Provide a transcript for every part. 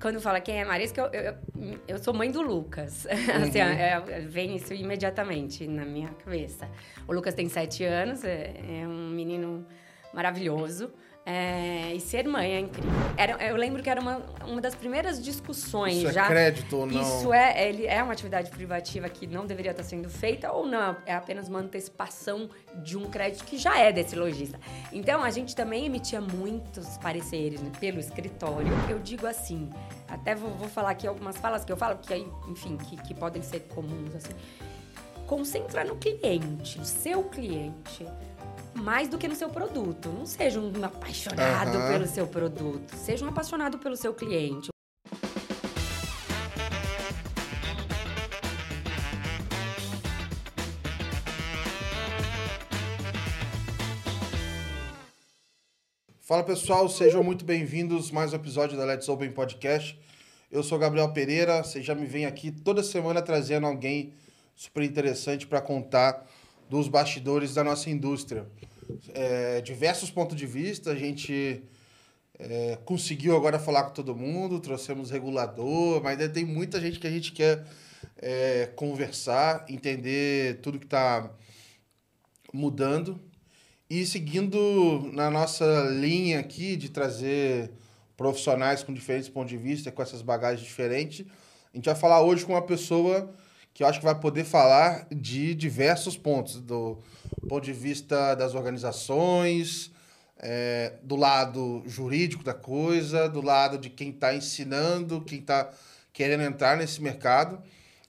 quando fala quem é Marisca, eu, eu, eu sou mãe do Lucas. Uhum. assim, é, vem isso imediatamente na minha cabeça. O Lucas tem sete anos, é, é um menino maravilhoso. É, e ser mãe é incrível. Era, eu lembro que era uma, uma das primeiras discussões Isso é já. É crédito ou não? Isso é, ele é uma atividade privativa que não deveria estar sendo feita ou não. É apenas uma antecipação de um crédito que já é desse lojista. Então a gente também emitia muitos pareceres né, pelo escritório. Eu digo assim, até vou, vou, falar aqui algumas falas que eu falo, que aí, enfim, que, que podem ser comuns assim. Concentra no cliente, no seu cliente mais do que no seu produto. Não seja um apaixonado uhum. pelo seu produto, seja um apaixonado pelo seu cliente. Fala pessoal, sejam muito bem-vindos mais um episódio da Let's Open Podcast. Eu sou Gabriel Pereira, você já me vem aqui toda semana trazendo alguém super interessante para contar dos bastidores da nossa indústria. É, diversos pontos de vista, a gente é, conseguiu agora falar com todo mundo, trouxemos regulador, mas ainda tem muita gente que a gente quer é, conversar, entender tudo que está mudando. E seguindo na nossa linha aqui de trazer profissionais com diferentes pontos de vista, com essas bagagens diferentes, a gente vai falar hoje com uma pessoa que eu acho que vai poder falar de diversos pontos, do ponto de vista das organizações, é, do lado jurídico da coisa, do lado de quem está ensinando, quem está querendo entrar nesse mercado.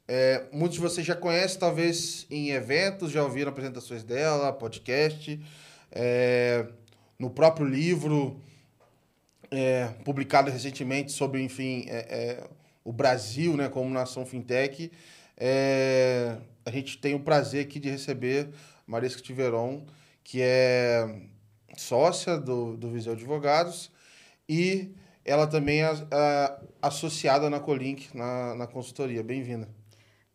É, muitos de vocês já conhecem, talvez em eventos, já ouviram apresentações dela, podcast, é, no próprio livro é, publicado recentemente sobre, enfim, é, é, o Brasil né, como nação fintech. É, a gente tem o prazer aqui de receber Marisca Tiveron, que é sócia do, do Viseu Advogados e ela também é, é associada na Colink, na, na consultoria. Bem-vinda.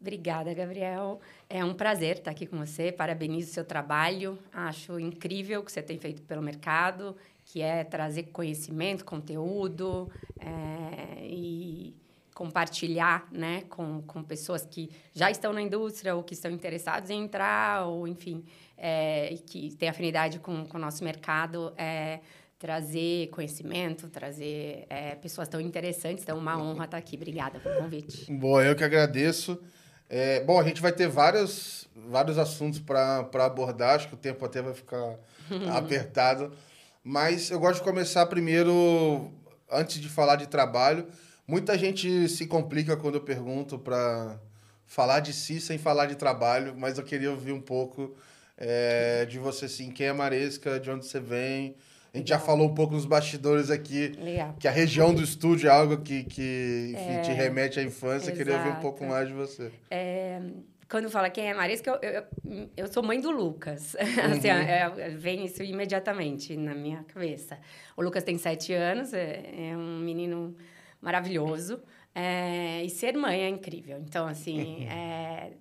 Obrigada, Gabriel. É um prazer estar aqui com você. Parabenizo o seu trabalho. Acho incrível o que você tem feito pelo mercado, que é trazer conhecimento, conteúdo é, e compartilhar né, com, com pessoas que já estão na indústria ou que estão interessados em entrar, ou enfim, é, que têm afinidade com, com o nosso mercado, é, trazer conhecimento, trazer é, pessoas tão interessantes. Então, uma honra estar aqui. Obrigada pelo convite. Bom, eu que agradeço. É, bom, a gente vai ter vários, vários assuntos para abordar, acho que o tempo até vai ficar apertado. Mas eu gosto de começar primeiro, antes de falar de trabalho, Muita gente se complica quando eu pergunto para falar de si sem falar de trabalho, mas eu queria ouvir um pouco é, de você, assim, quem é Maresca, de onde você vem. A gente Legal. já falou um pouco nos bastidores aqui, Legal. que a região do estúdio é algo que, que enfim, é, te remete à infância. Exato. Queria ouvir um pouco mais de você. É, quando fala quem é Marisca, eu, eu, eu sou mãe do Lucas. Uhum. assim, é, vem isso imediatamente na minha cabeça. O Lucas tem sete anos, é, é um menino maravilhoso. É, e ser mãe é incrível. Então, assim, é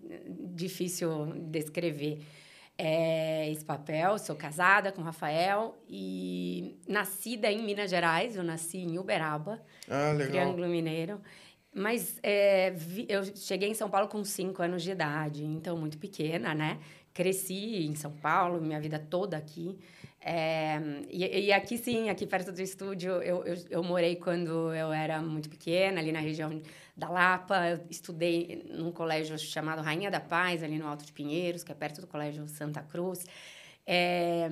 difícil descrever é, esse papel. Sou casada com o Rafael e nascida em Minas Gerais. Eu nasci em Uberaba, ah, Triângulo Mineiro. Mas é, vi, eu cheguei em São Paulo com cinco anos de idade, então muito pequena, né? Cresci em São Paulo, minha vida toda aqui. É, e, e, aqui sim, aqui perto do estúdio, eu, eu, eu, morei quando eu era muito pequena, ali na região da Lapa. Eu estudei num colégio chamado Rainha da Paz, ali no Alto de Pinheiros, que é perto do Colégio Santa Cruz. É,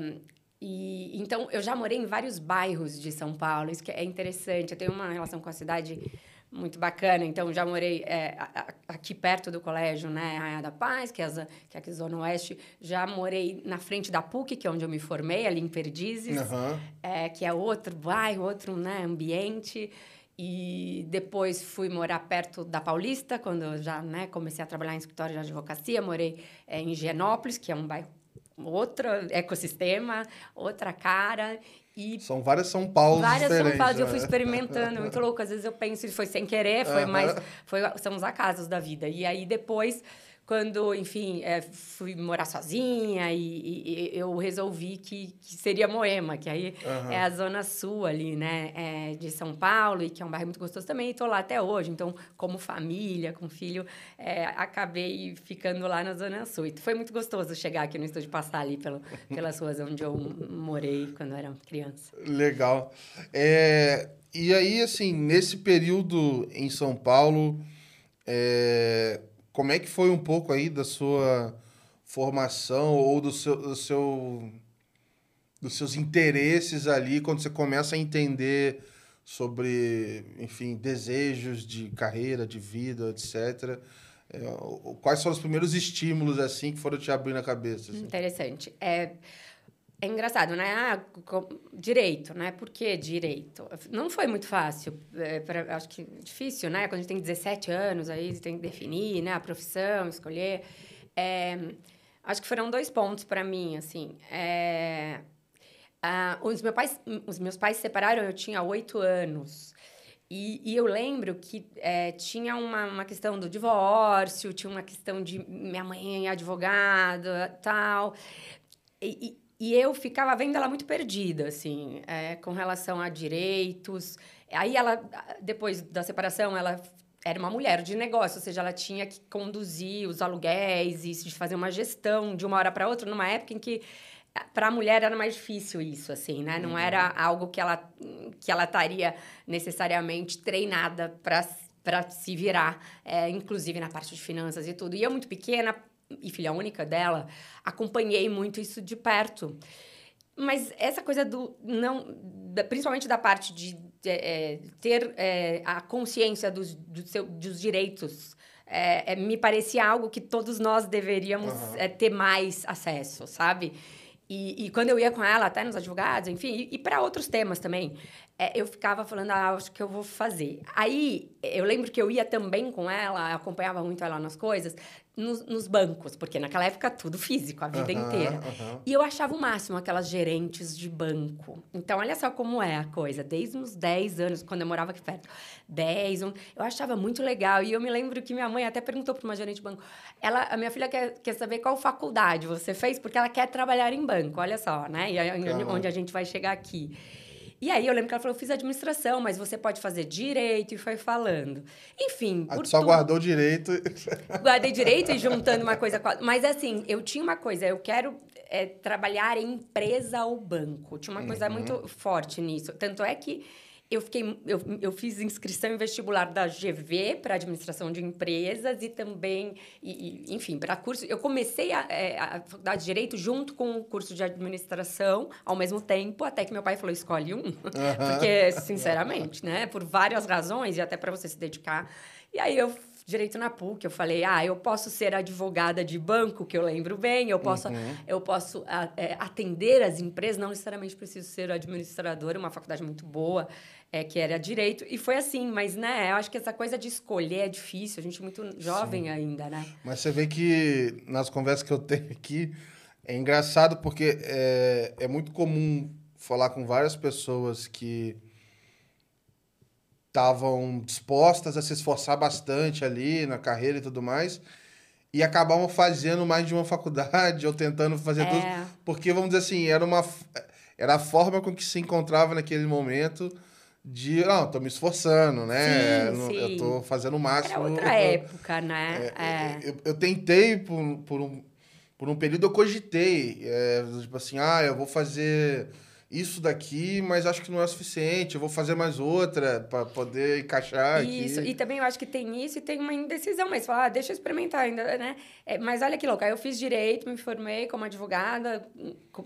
e, então, eu já morei em vários bairros de São Paulo, isso que é interessante. Eu tenho uma relação com a cidade muito bacana. Então, já morei é, aqui perto do colégio, né, Rainha da Paz, que é, a, que é aqui Zona Oeste. Já morei na frente da PUC, que é onde eu me formei, ali em Perdizes, uhum. é, que é outro bairro, outro né, ambiente. E depois fui morar perto da Paulista, quando eu já né, comecei a trabalhar em escritório de advocacia. Morei é, em Higienópolis, que é um bairro outro ecossistema, outra cara. E São várias São Paulo Várias São Paulo, eu fui né? experimentando, muito louco. Às vezes eu penso, foi sem querer, foi mais... Foi, são os acasos da vida. E aí, depois, quando, enfim, é, fui morar sozinha e, e, eu resolvi que, que, seria Moema, que aí uhum. é a zona sul ali, né, é, de São Paulo, e que é um bairro muito gostoso também, e tô lá até hoje. Então, como família, com filho, é, acabei ficando lá na zona sul. E foi muito gostoso chegar aqui no estúdio, passar ali pelo, pelas ruas onde eu morei quando era criança. Legal. É, e aí, assim, nesse período em São Paulo, é, como é que foi um pouco aí da sua formação ou do seu, do seu dos seus interesses ali quando você começa a entender sobre, enfim, desejos de carreira, de vida, etc. É, quais foram os primeiros estímulos assim que foram te abrindo a cabeça? Assim? Interessante. É, é engraçado, né? Ah, direito, né? Por que direito? Não foi muito fácil. É, pra, acho que difícil, né? Quando a gente tem 17 anos, aí tem que definir né? a profissão, escolher. É, acho que foram dois pontos para mim, assim. É, os, meus pais, os meus pais se separaram, eu tinha oito anos. E, e, eu lembro que é, tinha uma, uma questão do divórcio, tinha uma questão de minha mãe é advogada, tal. E, e eu ficava vendo ela muito perdida, assim, é, com relação a direitos. Aí ela, depois da separação, ela era uma mulher de negócio, ou seja, ela tinha que conduzir os aluguéis e fazer uma gestão de uma hora para outra, numa época em que para a mulher era mais difícil isso, assim, né? Não uhum. era algo que ela que ela estaria necessariamente treinada para para se virar, é, inclusive na parte de finanças e tudo. E eu muito pequena e filha única dela, acompanhei muito isso de perto. Mas essa coisa do não, principalmente da parte de é, ter é, a consciência dos, do seu, dos direitos, é, é me parecia algo que todos nós deveríamos uhum. ter mais acesso, sabe? E, e, quando eu ia com ela, até nos advogados, enfim, e, e para outros temas também, é, eu ficava falando, ah, acho que eu vou fazer. Aí, eu lembro que eu ia também com ela, acompanhava muito ela nas coisas, nos, nos, bancos, porque naquela época tudo físico, a vida uhum, inteira. Uhum. E eu achava o máximo aquelas gerentes de banco. Então, olha só como é a coisa. Desde uns 10 anos, quando eu morava aqui perto, 10, um, eu achava muito legal. E eu me lembro que minha mãe até perguntou para uma gerente de banco: ela, a minha filha quer, quer saber qual faculdade você fez, porque ela quer trabalhar em banco, olha só, né? E aí, onde a gente vai chegar aqui. E aí eu lembro que ela falou, eu fiz administração, mas você pode fazer direito, e foi falando. Enfim, por Só tudo, guardou direito. Guardei direito e juntando uma coisa com a... Mas assim, eu tinha uma coisa, eu quero é, trabalhar em empresa ou banco. Tinha uma uhum. coisa muito forte nisso. Tanto é que eu fiquei eu, eu fiz inscrição em vestibular da GV para administração de empresas e também e, e, enfim para curso eu comecei a, é, a faculdade de direito junto com o curso de administração ao mesmo tempo até que meu pai falou escolhe um uhum. porque sinceramente né por várias razões e até para você se dedicar e aí eu direito na PUC. Eu falei, ah, eu posso ser advogada de banco, que eu lembro bem, eu posso, uhum. eu posso é, atender as empresas, não necessariamente preciso ser administradora, uma faculdade muito boa é, que era direito. E foi assim, mas, né, eu acho que essa coisa de escolher é difícil, a gente é muito jovem Sim. ainda, né? Mas você vê que nas conversas que eu tenho aqui, é engraçado porque é, é muito comum falar com várias pessoas que estavam dispostas a se esforçar bastante ali na carreira e tudo mais, e acabavam fazendo mais de uma faculdade ou tentando fazer é. tudo, porque vamos dizer assim, era uma era a forma com que se encontrava naquele momento de, não, tô me esforçando, né? Sim, sim. Eu tô fazendo o máximo. Era outra eu, época, né? É, é. Eu, eu, tentei por, por, um, por um período, eu cogitei, é, tipo assim, ah, eu vou fazer isso daqui, mas acho que não é suficiente, eu vou fazer mais outra para poder encaixar Isso, aqui. e também eu acho que tem isso e tem uma indecisão, mas falar, ah, deixa eu experimentar ainda, né? É, mas olha que louco, aí eu fiz direito, me formei como advogada,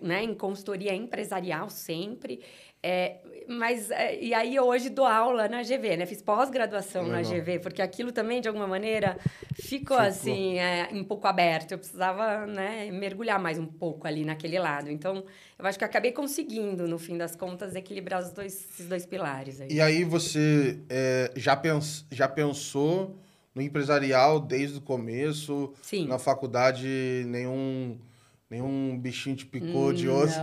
né, em consultoria empresarial sempre, é, mas, é, e aí hoje dou aula na GV, né? Fiz pós-graduação na GV, porque aquilo também, de alguma maneira, ficou, ficou. assim, é, um pouco aberto. Eu precisava né, mergulhar mais um pouco ali naquele lado. Então, eu acho que acabei conseguindo, no fim das contas, equilibrar os dois, esses dois pilares. Aí. E aí você é, já, pens, já pensou no empresarial desde o começo? Sim. Na faculdade, nenhum Nenhum bichinho te picou hum, de osso?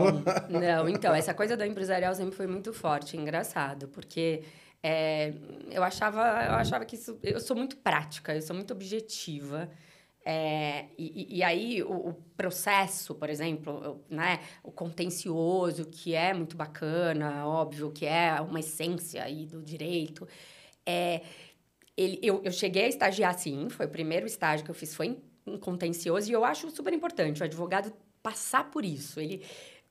Não, não, então, essa coisa do empresarial sempre foi muito forte, engraçado, porque é, eu, achava, eu achava que isso. Eu sou muito prática, eu sou muito objetiva. É, e, e, aí o, o, processo, por exemplo, né, o contencioso, que é muito bacana, óbvio, que é uma essência aí do direito, é, ele, eu, eu cheguei a estagiar sim, foi o primeiro estágio que eu fiz, foi em contencioso, e eu acho super importante o advogado passar por isso, ele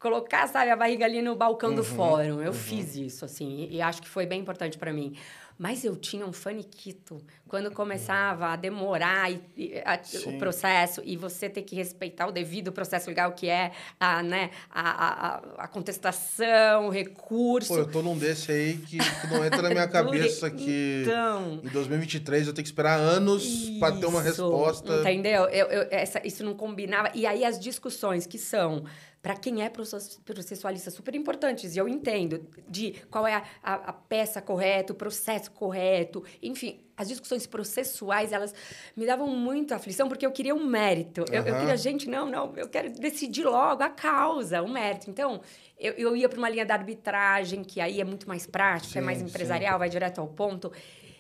colocar, sabe, a barriga ali no balcão uhum, do fórum. Eu uhum. fiz isso, assim, e, e acho que foi bem importante para mim. Mas eu tinha um faniquito quando começava a demorar e, e a, o processo e você ter que respeitar o devido processo legal, que é a, né, a, a, a contestação, o recurso. Pô, eu tô num desse aí que, que não entra na minha cabeça que então, em 2023 eu tenho que esperar anos para ter uma resposta. Entendeu? Eu, eu, essa, isso não combinava. E aí as discussões que são para quem é processualista super importantes. E eu entendo de qual é a, a, a, peça correta, o processo correto. Enfim, as discussões processuais, elas me davam muita aflição, porque eu queria um mérito. Uhum. Eu, eu, queria, gente, não, não, eu quero decidir logo a causa, o mérito. Então, eu, eu ia para uma linha da arbitragem, que aí é muito mais prática, é sim, é mais empresarial, sim. vai direto ao ponto.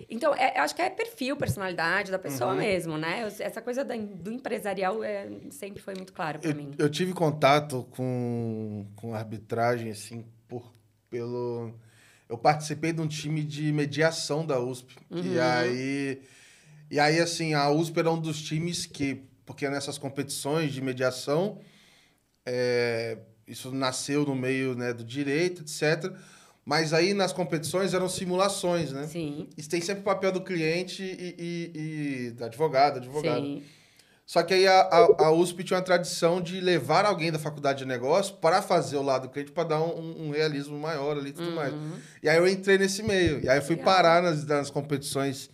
Então, é, eu acho que é perfil, personalidade da pessoa uhum. mesmo, né? Essa coisa do empresarial é, sempre foi muito claro para mim. Eu tive contato com, com arbitragem, assim, por, pelo... Eu participei de um time de mediação da USP. Uhum. E aí... E aí, assim, a USP era um dos times que... Porque nessas competições de mediação... É, isso nasceu no meio né, do direito, etc., mas aí nas competições eram simulações, né? Sim. E tem sempre o papel do cliente e, e, e da advogada, advogado. Sim. Só que aí a, a, a, USP tinha uma tradição de levar alguém da faculdade de negócio para fazer o lado do cliente, para dar um, um, realismo maior ali e tudo uhum. mais. E aí eu entrei nesse meio. E aí eu fui Legal. parar nas, nas competições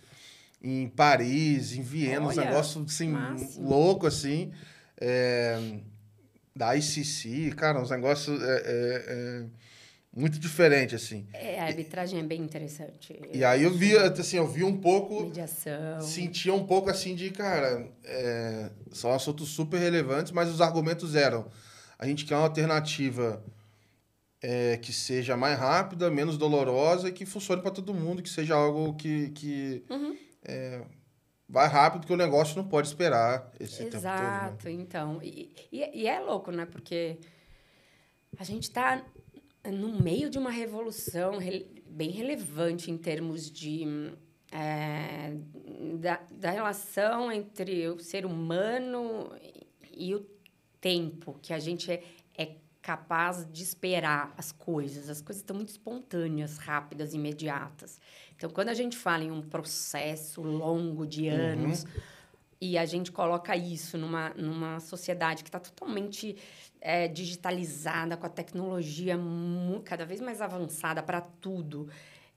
em Paris, em Viena, Olha, uns negócios assim, máximo. louco assim. É, da ICC, cara, uns negócios. É, é, é muito diferente, assim. É, a arbitragem é bem interessante. E aí eu vi, assim, eu vi um pouco... Mediação. Sentia um pouco, assim, de, cara, é, são assuntos super relevantes, mas os argumentos eram, a gente quer uma alternativa é, que seja mais rápida, menos dolorosa e que funcione para todo mundo, que seja algo que... que uhum. é, vai rápido, porque o negócio não pode esperar esse Exato, tempo todo. Exato, né? então. E, e, e é louco, né? Porque a gente está no meio de uma revolução bem relevante em termos de é, da, da relação entre o ser humano e o tempo que a gente é, é capaz de esperar as coisas. As coisas estão muito espontâneas, rápidas, imediatas. Então, quando a gente fala em um processo longo de uhum. anos uhum. e a gente coloca isso numa, numa sociedade que está totalmente é, digitalizada, com a tecnologia cada vez mais avançada para tudo,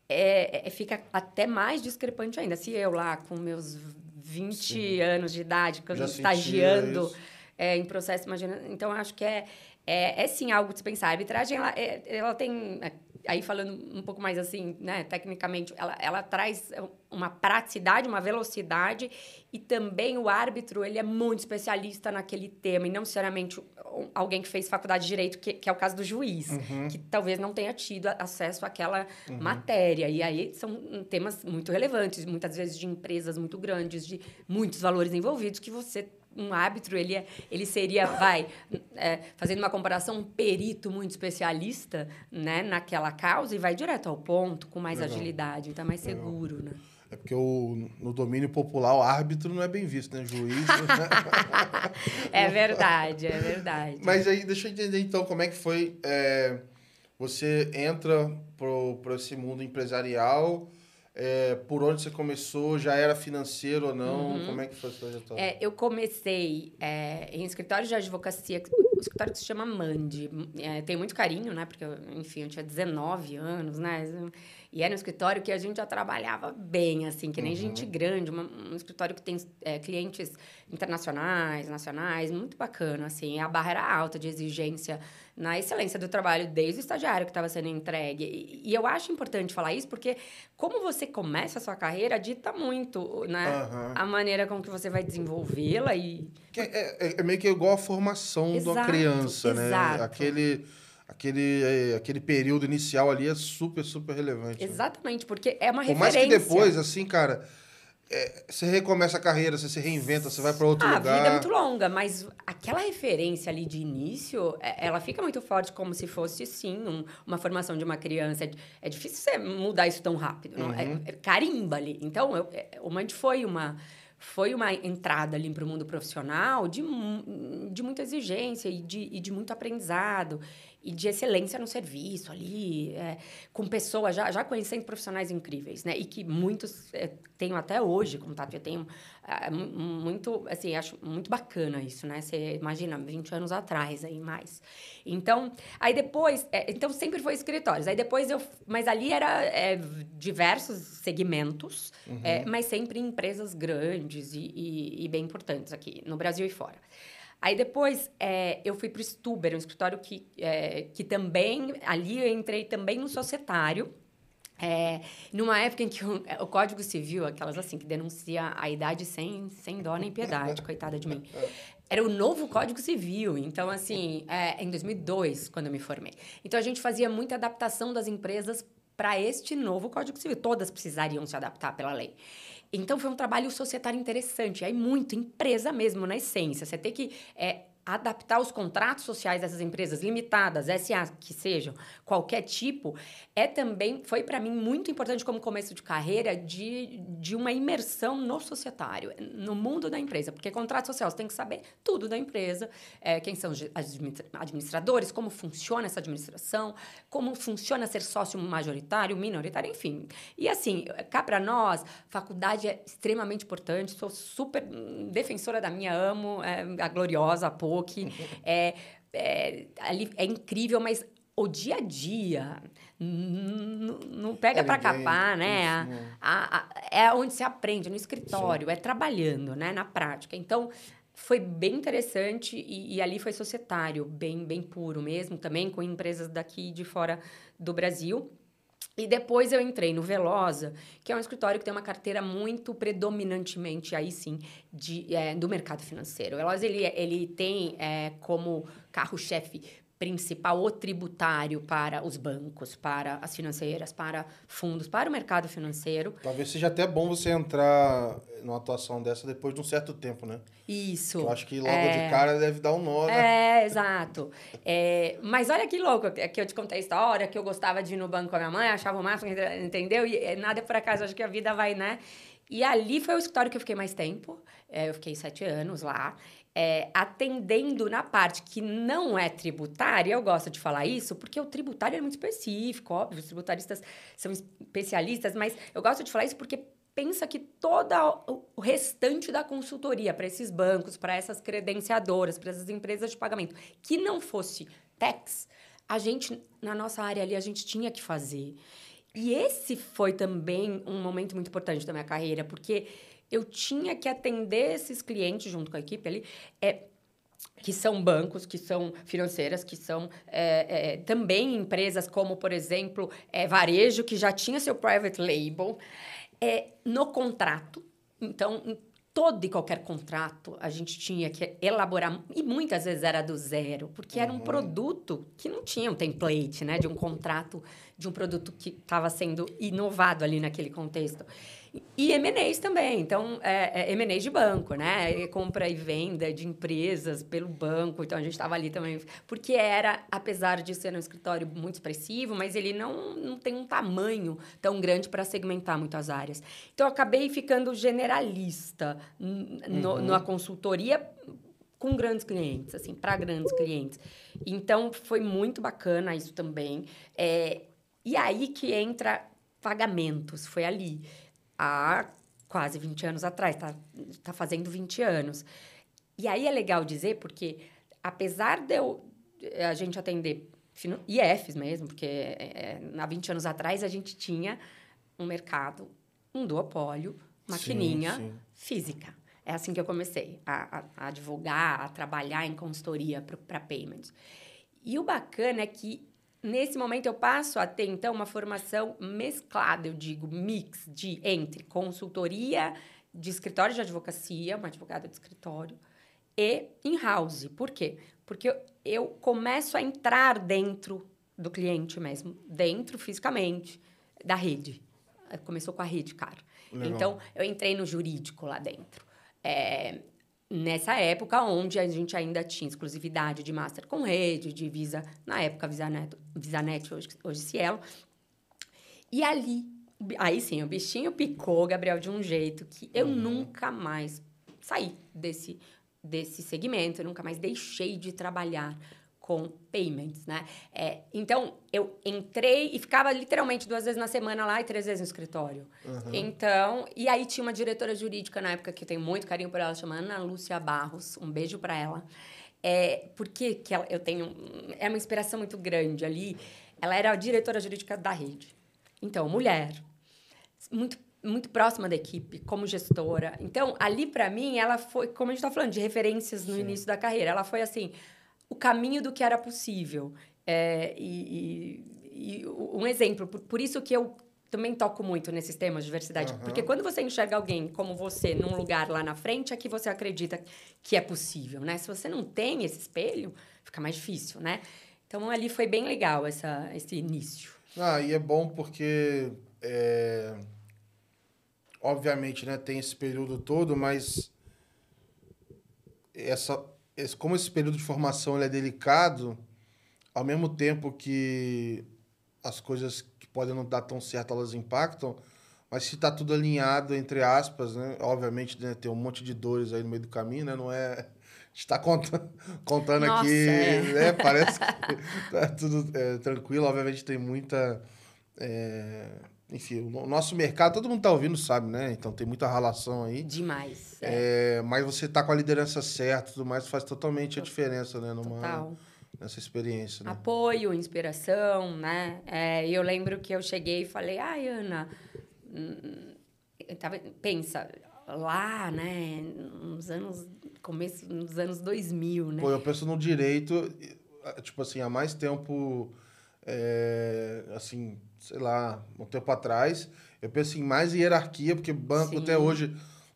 é, é, fica até mais discrepante ainda. Se eu lá, com meus 20 Sim. anos de idade, quando estagiando é, em processo, imagina. Então, acho que é, é, é sim algo de se pensar. A arbitragem, ela, é, ela tem aí falando um pouco mais assim, né, tecnicamente, ela, ela traz uma praticidade, uma velocidade e também o árbitro, ele é muito especialista naquele tema e não necessariamente alguém que fez faculdade de direito, que, que é o caso do juiz, uhum. que talvez não tenha tido acesso àquela uhum. matéria. E aí são temas muito relevantes, muitas vezes de empresas muito grandes, de muitos valores envolvidos que você um árbitro, ele, é, ele seria, vai, é, fazendo uma comparação, um perito muito especialista né, naquela causa e vai direto ao ponto, com mais Legal. agilidade, é mais Legal. seguro, né? É porque o, no domínio popular o árbitro não é bem visto, né? Juiz. é verdade, é verdade. Mas aí, deixa eu entender então como é que foi. É, você entra para esse mundo empresarial é, por onde você começou? Já era financeiro ou não? Uhum. Como é que foi a sua trajetória? É, eu comecei é, em escritório de advocacia, o escritório que se chama Mandi. É, tenho muito carinho, né? Porque, enfim, eu tinha 19 anos, né? E era um escritório que a gente já trabalhava bem, assim, que nem uhum. gente grande, uma, um escritório que tem é, clientes internacionais, nacionais, muito bacana, assim. A barra era alta de exigência na excelência do trabalho desde o estagiário que estava sendo entregue. E, e, eu acho importante falar isso porque como você começa a sua carreira dita muito, né? Uhum. A maneira com que você vai desenvolvê-la e... É, é, é, meio que igual a formação exato, da criança, exato. né? Aquele aquele, é, aquele período inicial ali é super, super relevante. Né? Exatamente, né? porque é uma Por referência. Por mais que depois, assim, cara, é, você recomeça a carreira, você se reinventa, você vai para outro ah, lugar. A vida é muito longa, mas aquela referência ali de início, é, ela fica muito forte como se fosse, sim, um, uma formação de uma criança. É, é, difícil você mudar isso tão rápido. Uhum. É, é, carimba ali. Então, eu, é, o Mind foi uma foi uma entrada ali para o mundo profissional de, de muita exigência e de, e de muito aprendizado e de excelência no serviço ali, é, com pessoas, já, já conhecendo profissionais incríveis, né? E que muitos é, tenho até hoje contato, eu tenho é, muito, assim, acho muito bacana isso, né? Você imagina, 20 anos atrás aí mais. Então, aí depois, é, então sempre foi escritórios. Aí depois eu, mas ali era é, diversos segmentos, uhum. É, mas sempre empresas grandes e, e, e bem importantes aqui no Brasil e fora. Aí depois é, eu fui para o Stuber, um escritório que, é, que também, ali eu entrei também no societário. É, numa época em que o, o, Código Civil, aquelas assim, que denuncia a idade sem, sem dó nem piedade, coitada de mim. Era o novo Código Civil. Então, assim, é, em 2002, quando eu me formei. Então, a gente fazia muita adaptação das empresas para este novo Código Civil. Todas precisariam se adaptar pela lei. Então foi um trabalho societário interessante. Aí muito empresa mesmo, na essência. Você tem que é, adaptar os contratos sociais dessas empresas limitadas, SA que sejam, qualquer tipo, é também, foi para mim muito importante como começo de carreira de, de uma imersão no societário, no mundo da empresa, porque contrato social você tem que saber tudo da empresa, é, quem são os administradores, como funciona essa administração, como funciona ser sócio majoritário, minoritário, enfim. E assim, cá para nós, faculdade é extremamente importante, sou super defensora da minha, amo é, a gloriosa, a que é, é, ali é incrível, mas o dia a dia não pega é para capar, né? A, a, a, é onde se aprende, no escritório, Sim. é trabalhando, né? Na prática. Então, foi bem interessante e, e, ali foi societário, bem, bem puro mesmo, também com empresas daqui de fora do Brasil. E depois eu entrei no Velosa, que é um escritório que tem uma carteira muito predominantemente, aí sim, de, é, do mercado financeiro. O Velosa, ele, ele tem é, como carro-chefe principal o tributário para os bancos, para as financeiras, para fundos, para o mercado financeiro. Talvez seja até bom você entrar numa atuação dessa depois de um certo tempo, né? Isso. Eu acho que logo é... de cara deve dar um nó, né? É, exato. é, mas olha que louco, que eu te contei a história, que eu gostava de ir no banco com a minha mãe, achava o máximo, entendeu? E é, nada é por acaso, acho que a vida vai, né? E ali foi o escritório que eu fiquei mais tempo. É, eu fiquei sete anos lá é, atendendo na parte que não é tributária, eu gosto de falar isso, porque o tributário é muito específico, óbvio, os tributaristas são especialistas, mas eu gosto de falar isso porque pensa que todo o restante da consultoria para esses bancos, para essas credenciadoras, para essas empresas de pagamento, que não fosse tax, a gente, na nossa área ali, a gente tinha que fazer. E esse foi também um momento muito importante da minha carreira, porque eu tinha que atender esses clientes junto com a equipe ali. É, que são bancos, que são financeiras, que são é, é, também empresas como, por exemplo, é, varejo, que já tinha seu private label, é, no contrato. Então, todo e qualquer contrato a gente tinha que elaborar, e muitas vezes era do zero, porque uhum. era um uhum. produto que não tinha um template, né, de um contrato, de um produto que estava sendo inovado ali naquele contexto. E M&As também. Então, é, é M&As de banco, né? Compra e venda de empresas pelo banco. Então, a gente estava ali também. Porque era, apesar de ser um escritório muito expressivo, mas ele não, não tem um tamanho tão grande para segmentar muitas áreas. Então, eu acabei ficando generalista no, uhum. na consultoria com grandes clientes, assim, para grandes clientes. Então, foi muito bacana isso também. É, e aí que entra pagamentos, foi ali há quase 20 anos atrás, tá, tá fazendo 20 anos. E aí é legal dizer, porque apesar de eu, a gente atender IFs mesmo, porque é, há 20 anos atrás a gente tinha um mercado, um duopólio, maquininha sim, sim. física. É assim que eu comecei a, a, a advogar, a trabalhar em consultoria para payments. E o bacana é que Nesse momento, eu passo a ter, então, uma formação mesclada, eu digo, mix de entre consultoria de escritório de advocacia, uma advogada de escritório, e in-house. Por quê? Porque eu começo a entrar dentro do cliente mesmo, dentro fisicamente da rede. Começou com a rede, cara. Legal. Então, eu entrei no jurídico lá dentro. É, nessa época, onde a gente ainda tinha exclusividade de Master com rede, de Visa, na época, VisaNet, VisaNet hoje, hoje Cielo. E ali, aí sim, o bichinho picou, Gabriel, de um jeito que eu Uhum. nunca mais saí desse, desse segmento, eu nunca mais deixei de trabalhar com payments, né? É, então, eu entrei e ficava literalmente duas vezes na semana lá e três vezes no escritório. Então, e aí tinha uma diretora jurídica na época que eu tenho muito carinho por ela, chama Ana Lúcia Barros. Um beijo para ela. É, por que que ela, eu tenho... É uma inspiração muito grande ali. Ela era a diretora jurídica da rede. Então, mulher, muito muito próxima da equipe, como gestora. Então, ali para mim, ela foi, como a gente está falando, de referências no Sim. início da carreira. Ela foi assim, o caminho do que era possível. É, e, e- e um exemplo, por, por isso que eu também toco muito nesses temas de diversidade. Aham. Porque quando você enxerga alguém como você num lugar lá na frente, é que você acredita que é possível, né? Se você não tem esse espelho, fica mais difícil, né? Então, ali foi bem legal essa, esse início. Ah, e é bom porque, é, obviamente, né, tem esse período todo, mas essa, esse, como esse período de formação ele é delicado, ao mesmo tempo que as coisas que podem não dar tão certo, elas impactam, mas se está tudo alinhado, entre aspas, né, obviamente né, tem um monte de dores aí no meio do caminho, né, não é... A gente está contando, contando Nossa, aqui, é. né? Parece que tá tudo é, tranquilo. Obviamente tem muita. é, enfim, o nosso mercado, todo mundo tá ouvindo, sabe, né? Então tem muita relação aí. Demais. É, É, mas você tá com a liderança certa e tudo mais, faz totalmente a diferença, né? Numa, total. nessa experiência, né? apoio, inspiração, né? É, eu lembro que eu cheguei e falei, ai, Ana, hum, tava, pensa, lá, né, nos anos, começo nos anos 2000, né? Pô, eu penso no direito, tipo assim, há mais tempo, é, assim, sei lá, um tempo atrás, eu penso em mais hierarquia, porque banco Sim. até hoje,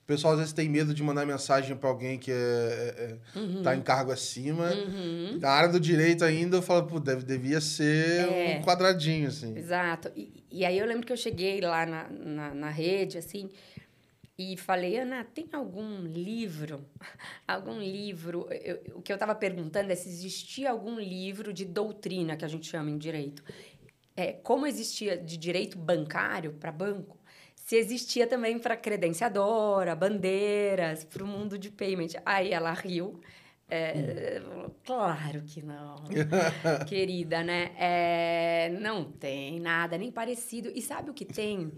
o pessoal às vezes tem medo de mandar mensagem para alguém que é, é, é- tá em cargo acima. Uhum. Na área do direito ainda, eu falo, pô, deve, devia ser É. um quadradinho, assim. Exato. E, e aí eu lembro que eu cheguei lá na, na, na rede, assim, e falei, Ana, tem algum livro? Algum livro? Eu- o que eu estava perguntando é se existia algum livro de doutrina, que a gente chama em direito. É, como existia de direito bancário para banco, se existia também para credenciadora, bandeiras, para o mundo de payment. Aí ela riu. É, claro que não, querida, né? É, não tem nada nem parecido. E sabe o que tem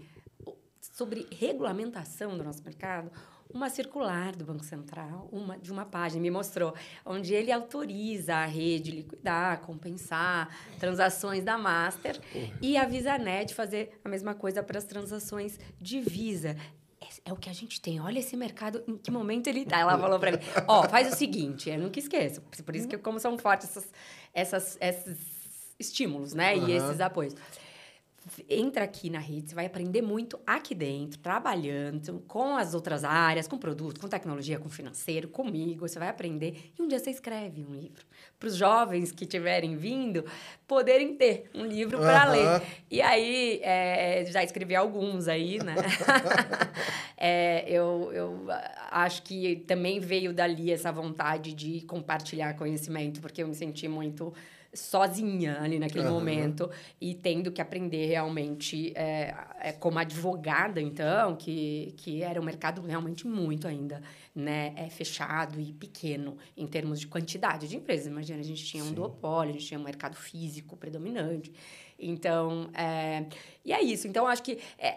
sobre regulamentação do nosso mercado? Uma circular do Banco Central, uma de uma página, me mostrou, onde ele autoriza a rede liquidar, compensar transações da Master e a VisaNet fazer a mesma coisa para as transações de Visa. É, é o que a gente tem. Olha esse mercado, em que momento ele tá. Ela falou para mim: Ó, faz o seguinte, eu nunca esqueço. Por isso que, como são fortes essas, essas, esses estímulos, né? E Aham. esses apoios. Entra aqui na rede, você vai aprender muito aqui dentro, trabalhando com as outras áreas, com produto, com tecnologia, com financeiro, comigo. Você vai aprender e um dia você escreve um livro. Para os jovens que estiverem vindo poderem ter um livro para Aham. ler. E aí, é, já escrevi alguns aí, né? É, eu, eu acho que também veio dali essa vontade de compartilhar conhecimento, porque eu me senti muito sozinha ali naquele Aham. momento e tendo que aprender realmente é, é, como advogada, então, que, que era um mercado realmente muito ainda né, é, fechado e pequeno em termos de quantidade de empresas. Imagina, a gente tinha um Sim. duopólio, a gente tinha um mercado físico predominante. Então, é, e é isso. Então, acho que é,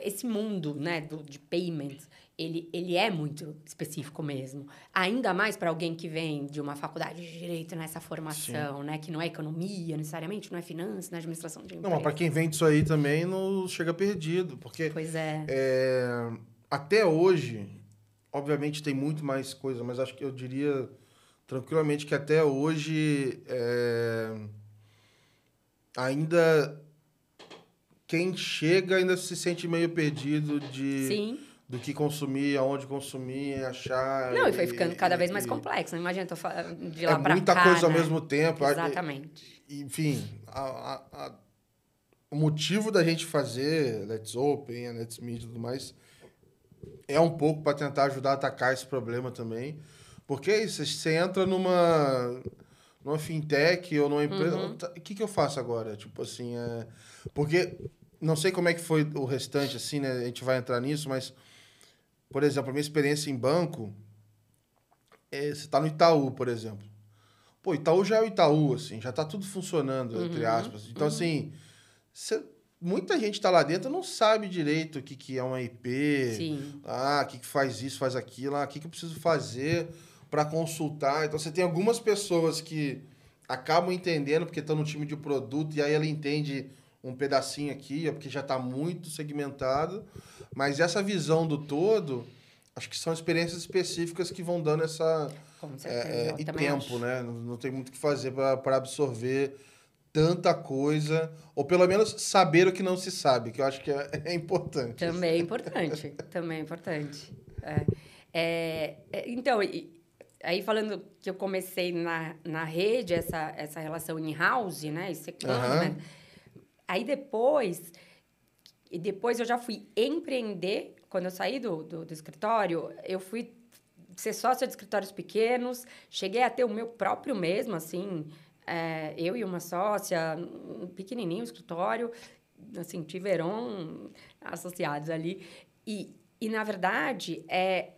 esse mundo né, do, de payments, ele, ele é muito específico mesmo. Ainda mais para alguém que vem de uma faculdade de direito nessa formação, né? Que não é economia necessariamente, não é finanças, não é administração de Não, empresa. mas para quem vem disso aí também não chega perdido, porque Pois é. é, até hoje, obviamente tem muito mais coisa, mas acho que eu diria tranquilamente que até hoje é, ainda quem chega ainda se sente meio perdido de Sim. Do que consumir, aonde consumir, achar. Não, e foi ficando cada vez e- mais complexo. Não imagina, eu tô falando de É lá pra muita cá, coisa ao né? mesmo tempo. Exatamente. enfim, a- a- a- o motivo da gente fazer Let's Open, Let's Meet e tudo mais, é um pouco para tentar ajudar a atacar esse problema também. Porque é isso, você entra numa, numa fintech ou numa empresa. Uhum. O que, que eu faço agora? Tipo assim, é... porque não sei como é que foi o restante, assim, né? A gente vai entrar nisso, mas, por exemplo, a minha experiência em banco, é, você está no Itaú, por exemplo. Pô, Itaú já é o Itaú, assim, já está tudo funcionando, entre Uhum, aspas. Então, assim, você- muita gente está lá dentro não sabe direito o que, que é uma IP. Sim. Ah, o que, que faz isso, faz aquilo, ah, o que, que eu preciso fazer para consultar. Então você tem algumas pessoas que acabam entendendo porque estão no time de produto e aí ela entende um pedacinho aqui, ó, porque já está muito segmentado. Mas essa visão do todo, acho que são experiências específicas que vão dando essa. Com é, certeza. é, e tempo, acho. né? Não, não tem muito o que fazer para absorver tanta coisa, ou pelo menos saber o que não se sabe, que eu acho que é, é importante. Também é importante. também é importante. É. É, é, então, aí falando que eu comecei na, na rede, essa, essa relação in-house, né? Esse plano, Aham. né? Aí depois, depois eu já fui empreender. Quando eu saí do, do, do escritório, eu fui ser sócia de escritórios pequenos. Cheguei a ter o meu próprio mesmo, assim. é, eu e uma sócia, um pequenininho escritório, assim, tiveram associados ali. E, e na verdade, é,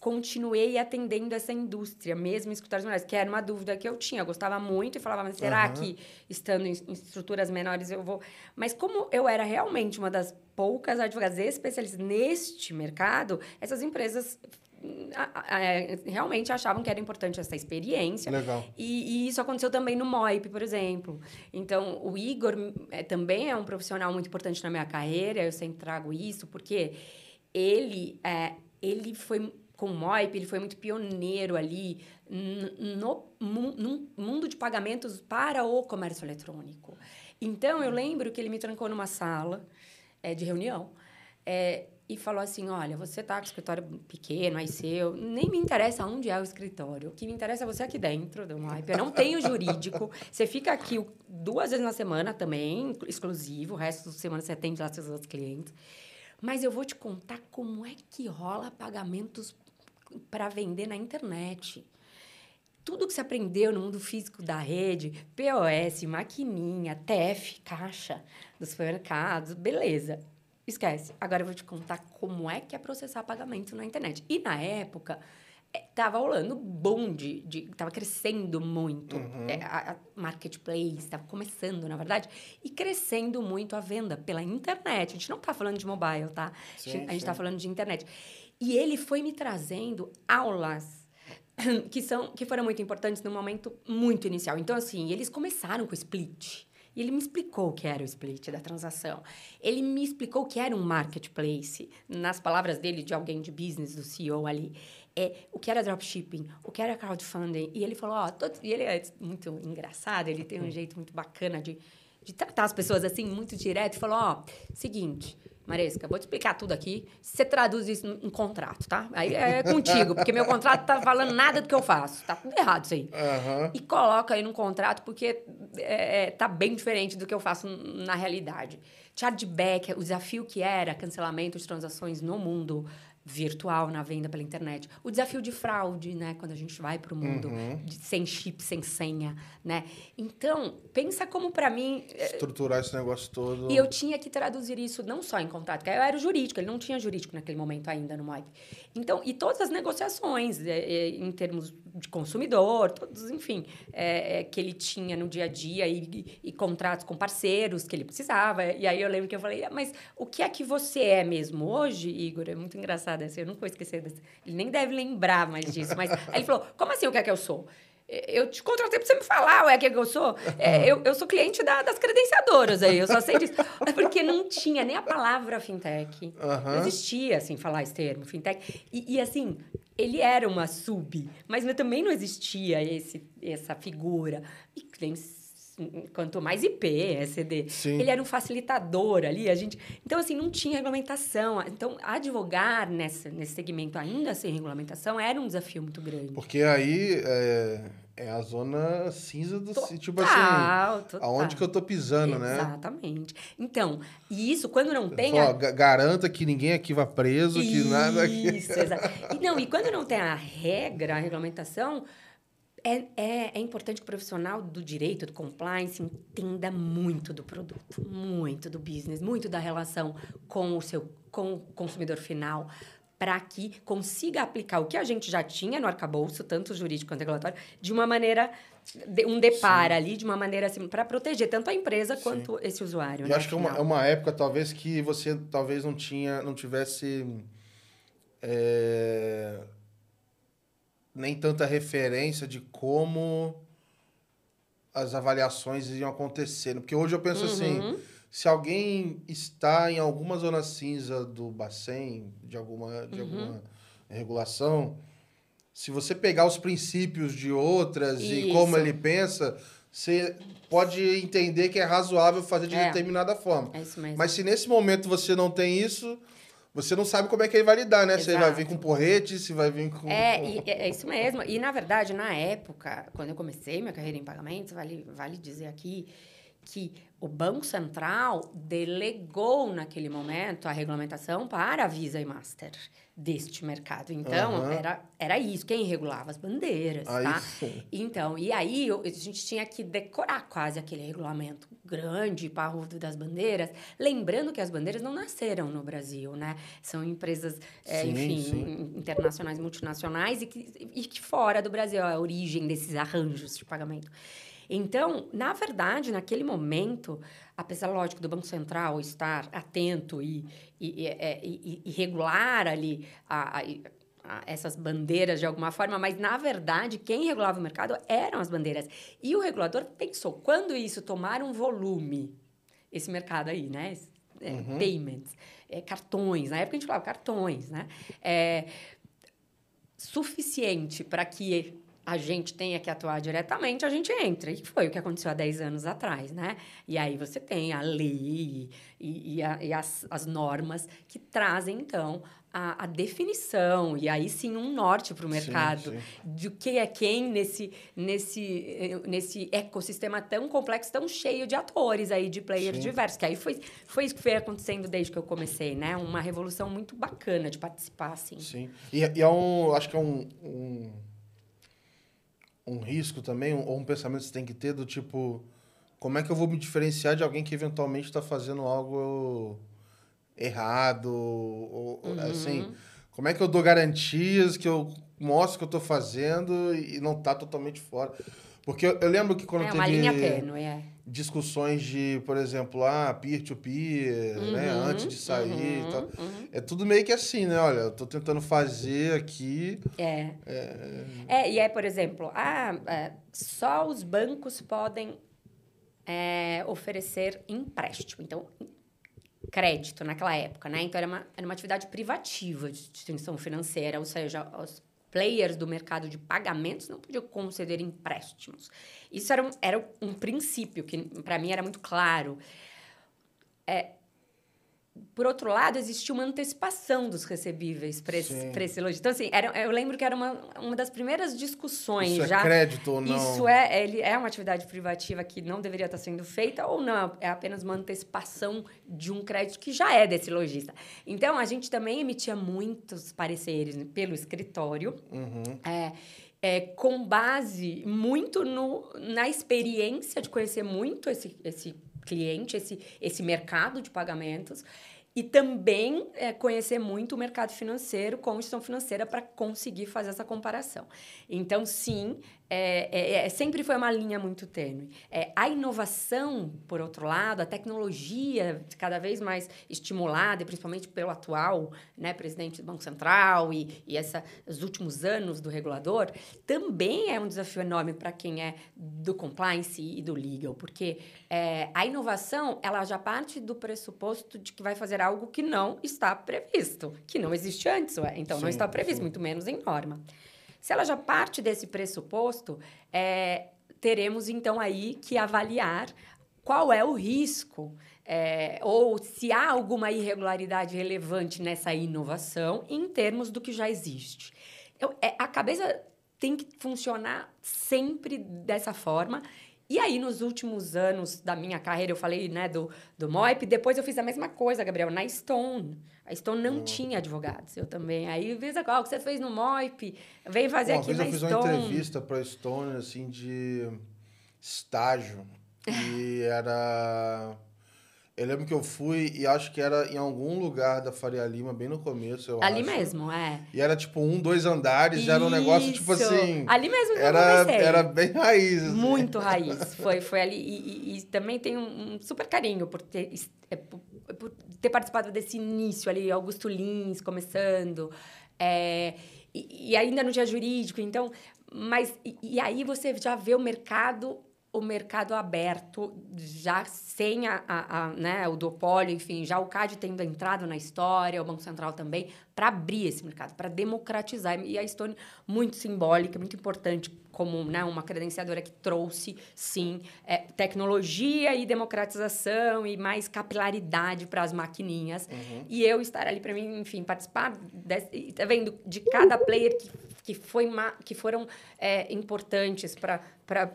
continuei atendendo essa indústria, mesmo em escritórios menores, que era uma dúvida que eu tinha. Eu gostava muito e falava, mas será Aham. que estando em, em estruturas menores eu vou. Mas como eu era realmente uma das poucas advogadas especialistas neste mercado, essas empresas realmente achavam que era importante essa experiência. Legal. E, e isso aconteceu também no MOIP, por exemplo. Então, o Igor é, também é um profissional muito importante na minha carreira, eu sempre trago isso, porque ele, é, ele foi, com o MOIP, ele foi muito pioneiro ali no, num mundo de pagamentos para o comércio eletrônico. Então, eu lembro que ele me trancou numa sala é, de reunião é, e falou assim, olha, você tá com o escritório pequeno, aí seu, nem me interessa onde é o escritório. O que me interessa é você aqui dentro do MAIP. Eu não tenho jurídico. Você fica aqui duas vezes na semana também, exclusivo. O resto da semana você atende lá seus clientes. Mas eu vou te contar como é que rola pagamentos para vender na internet. Tudo que você aprendeu no mundo físico da rede, POS, maquininha, TF, caixa dos supermercados, beleza. Esquece. Agora eu vou te contar como é que é processar pagamento na internet. E na época, eh, tava rolando boom de, de tava crescendo muito eh, a, a marketplace, tava começando, na verdade, e crescendo muito a venda pela internet. A gente não tá falando de mobile, tá? Sim, a gente, a gente sim. tá falando de internet. E ele foi me trazendo aulas que são que foram muito importantes no momento muito inicial. Então assim, eles começaram com o split. E ele me explicou o que era o split da transação. Ele me explicou o que era um marketplace, nas palavras dele, de alguém de business, do CEO ali. É, o que era dropshipping, o que era crowdfunding. E ele falou, ó, todo- e ele é muito engraçado, ele tem um jeito muito bacana de, de tratar as pessoas assim, muito direto. E falou, ó, seguinte, Maresca, vou te explicar tudo aqui. Você traduz isso em contrato, tá? Aí é contigo, porque meu contrato tá falando nada do que eu faço. Tá tudo errado isso aí. Aham. E coloca aí no contrato, porque é, é, tá bem diferente do que eu faço na realidade. Chargeback, o desafio que era cancelamento de transações no mundo virtual, na venda pela internet. O desafio de fraude, né? Quando a gente vai para o mundo de- sem chip, sem senha, né? Então, pensa como para mim... é, Estruturar esse negócio todo. e eu tinha que traduzir isso não só em contrato, porque eu era jurídico, ele não tinha jurídico naquele momento ainda no MOIP. Então, e todas as negociações é, é, em termos de consumidor, todos, enfim, é, é, que ele tinha no dia a dia e, e- contratos com parceiros que ele precisava. E aí eu lembro que eu falei, "Ah, mas o que é que você é mesmo hoje, Igor? É muito engraçado essa, eu nunca vou esquecer dessa. Ele nem deve lembrar mais disso, mas aí ele falou, como assim o que é que eu sou? Eu te contratei pra você me falar, ué, o que, é que eu sou? É, eu, eu sou cliente da- das credenciadoras aí, eu só sei disso. É porque não tinha nem a palavra fintech. Aham. Não existia, assim, falar esse termo, fintech. E, e, assim, ele era uma sub, mas também não existia esse, essa figura. E quanto mais IP, SD. Sim. Ele era um facilitador ali, a gente... Então, assim, não tinha regulamentação. Então, advogar nessa, nesse segmento ainda sem regulamentação era um desafio muito grande. Porque aí é, É a zona cinza do Total, tipo assim, total. aonde que eu tô pisando, né? Exatamente. Então, e isso quando não tem Só a ga- garanta que ninguém aqui vá preso, que nada aqui. Isso, exato. E, não, e quando não tem a regra, a regulamentação, é, é, é importante que o profissional do direito, do compliance, entenda muito do produto, muito do business, muito da relação com o seu com o consumidor final, para que consiga aplicar o que a gente já tinha no arcabouço, tanto jurídico quanto regulatório, de uma maneira, de- um deparo ali, de uma maneira assim, para proteger tanto a empresa quanto esse usuário. Eu né, acho que é uma, é uma época, talvez, que você talvez não tinha, não tivesse é, nem tanta referência de como as avaliações iam acontecendo. Porque hoje eu penso assim, Uhum. Se alguém está em alguma zona cinza do Bacen, de alguma, de Uhum. alguma regulação, se você pegar os princípios de outras e Isso. como ele pensa, você pode entender que é razoável fazer de É. determinada forma. É isso mesmo. Mas se nesse momento você não tem isso, você não sabe como é que ele vai lidar, né? Se ele vai Exato. vir com porrete, se vai vir com... É, e- é, é isso mesmo. E, na verdade, na época, quando eu comecei minha carreira em pagamentos, vale, vale dizer aqui que o Banco Central delegou, naquele momento, a regulamentação para a Visa e Master deste mercado. Então, Aham. era, era isso. Quem regulava as bandeiras, Aí tá? sim. Então, e aí eu- a gente tinha que decorar quase aquele regulamento grande, parrudo das bandeiras, lembrando que as bandeiras não nasceram no Brasil, né? São empresas, é, Sim, enfim, sim. internacionais, multinacionais e que, e que fora do Brasil é a origem desses arranjos de pagamento. Então, na verdade, naquele momento, apesar, lógico, do Banco Central estar atento e, e, e, é, e- regular ali a- a- a- essas bandeiras de alguma forma, mas, na verdade, quem regulava o mercado eram as bandeiras. E o regulador pensou, quando isso tomar um volume, esse mercado aí, né? É, Payments, é, cartões, na época a gente falava cartões, né? É, suficiente para que a gente tenha que atuar diretamente, a gente entra. E foi o que aconteceu há 10 anos atrás, né? E aí você tem a lei e, e a- e as, as normas que trazem, então, a, a definição e aí sim um norte para o mercado sim. de quem é quem nesse, nesse, nesse ecossistema tão complexo, tão cheio de atores aí, de players Sim. diversos. Que aí foi, foi isso que foi acontecendo desde que eu comecei, né? Uma revolução muito bacana de participar, assim. Sim. E, e é um. Acho que é um. um, um risco também, ou um pensamento que você tem que ter do tipo. Como é que eu vou me diferenciar de alguém que eventualmente está fazendo algo errado? Ou, ou, Assim, como é que eu dou garantias que eu mostro que eu estou fazendo e não tá totalmente fora? Porque eu, eu lembro que quando É teve uma linha tênue, é. discussões de, por exemplo, ah, peer-to-peer, né? Uhum, Antes de sair e tal. uhum. É tudo meio que assim, né? Olha, eu tô tentando fazer aqui. É. É, e é, por exemplo, ah, é, só os bancos podem é, oferecer empréstimo. Então, crédito naquela época, né? Então, era uma, era uma atividade privativa de instituição financeira, ou seja, os players do mercado de pagamentos não podiam conceder empréstimos. Isso era um, era um princípio que, para mim, era muito claro. Por outro lado, existia uma antecipação dos recebíveis para esse, pra esse. Então, assim, era, eu lembro que era uma, uma das primeiras discussões Isso é já. crédito ou não? Isso é, ele é uma atividade privativa que não deveria estar sendo feita ou não, é apenas uma antecipação de um crédito que já é desse lojista. Então, a gente também emitia muitos pareceres pelo escritório, Uhum. é, é, com base muito no, na experiência de conhecer muito esse, esse cliente, esse, esse mercado de pagamentos. E também é, conhecer muito o mercado financeiro com instituição financeira para conseguir fazer essa comparação. Então, sim, é, é- é- sempre foi uma linha muito tênue. É, a inovação, por outro lado, a tecnologia cada vez mais estimulada, principalmente pelo atual né, presidente do Banco Central e, e essa, os últimos anos do regulador, também é um desafio enorme para quem é do compliance e do legal, porque é, a inovação ela já parte do pressuposto de que vai fazer algo que não está previsto, que não existe antes, então não Sim, está previsto, sim. muito menos em norma. Se ela já parte desse pressuposto, é, teremos então aí que avaliar qual é o risco é, ou se há alguma irregularidade relevante nessa inovação em termos do que já existe. Eu- é, a cabeça tem que funcionar sempre dessa forma. E aí, nos últimos anos da minha carreira, eu falei, né, do, do MOIP, depois eu fiz a mesma coisa, Gabriel, na Stone. A Stone não uhum. tinha advogados, eu também. Aí, visa qual que você fez no MOIP, vem fazer Bom, aqui na Stone. eu fiz uma entrevista para a Stone, assim, de estágio. E era eu lembro que eu fui e acho que era em algum lugar da Faria Lima, bem no começo, eu Ali acho. mesmo, é. E era tipo um, dois andares, Isso. era um negócio tipo assim. Ali mesmo que era, eu. Era bem raiz. Assim. Muito raiz. Foi, foi ali. E, e, e também tenho um, um, super carinho por ter, é, por, por ter participado desse início ali, Augusto Lins começando. É, e, e ainda não tinha jurídico, então. Mas. E, e aí você já vê o mercado o mercado aberto, já sem a, a, a, né, o duopólio, enfim, já o CAD tendo entrado na história, o Banco Central também, para abrir esse mercado, para democratizar. E a Stone, muito simbólica, muito importante, como né, uma credenciadora que trouxe, sim, é, tecnologia e democratização e mais capilaridade para as maquininhas. Uhum. E eu estar ali, para mim, enfim, participar, desse, tá vendo, de cada player que, que, foi que foram é, importantes para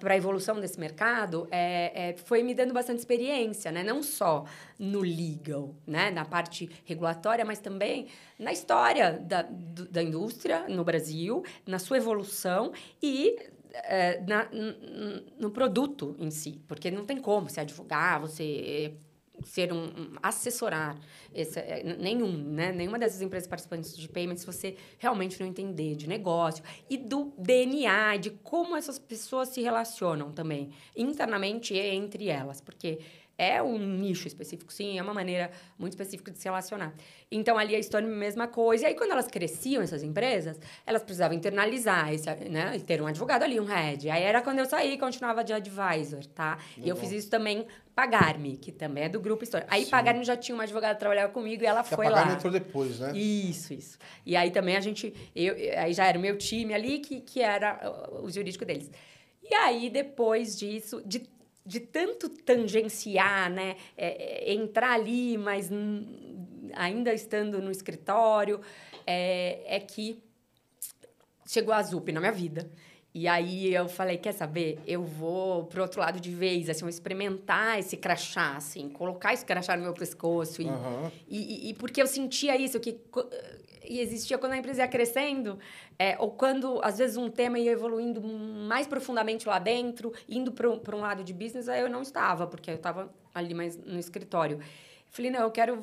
a evolução desse mercado, é, é, foi me dando bastante experiência, né? Não só no legal, né? Na parte regulatória, mas também na história da, do, da indústria no Brasil, na sua evolução e é, na, no produto em si, porque não tem como você advogar, você ser um, um assessorar esse, é, nenhum, né? Nenhuma dessas empresas participantes de payments você realmente não entender de negócio e do DNA, de como essas pessoas se relacionam também internamente e entre elas, porque é um nicho específico, sim, é uma maneira muito específica de se relacionar. Então, ali a história mesma coisa. E aí, quando elas cresciam, essas empresas, elas precisavam internalizar, esse, né? ter um advogado ali, um head. Aí era quando eu saí, continuava de advisor, tá? E eu fiz isso também, Pagar-me, que também é do grupo História. Aí, Pagar-me já tinha uma advogada que trabalhava comigo e ela que foi a lá. entrou depois, né? Isso, isso. E aí também a gente... Eu, aí já era o meu time ali, que, que era o jurídico deles. E aí, depois disso, de de tanto tangenciar, né? É, é, entrar ali, mas ainda estando no escritório, é, é que chegou a Zup na minha vida. E aí eu falei, quer saber? Eu vou pro outro lado de vez, assim, experimentar esse crachá, assim, colocar esse crachá no meu pescoço. E, uhum. e, e, porque eu sentia isso, que e existia quando a empresa ia crescendo, é, ou quando, às vezes, um tema ia evoluindo mais profundamente lá dentro, indo para um lado de business, aí eu não estava, porque eu estava ali mais no escritório. Falei, não, eu quero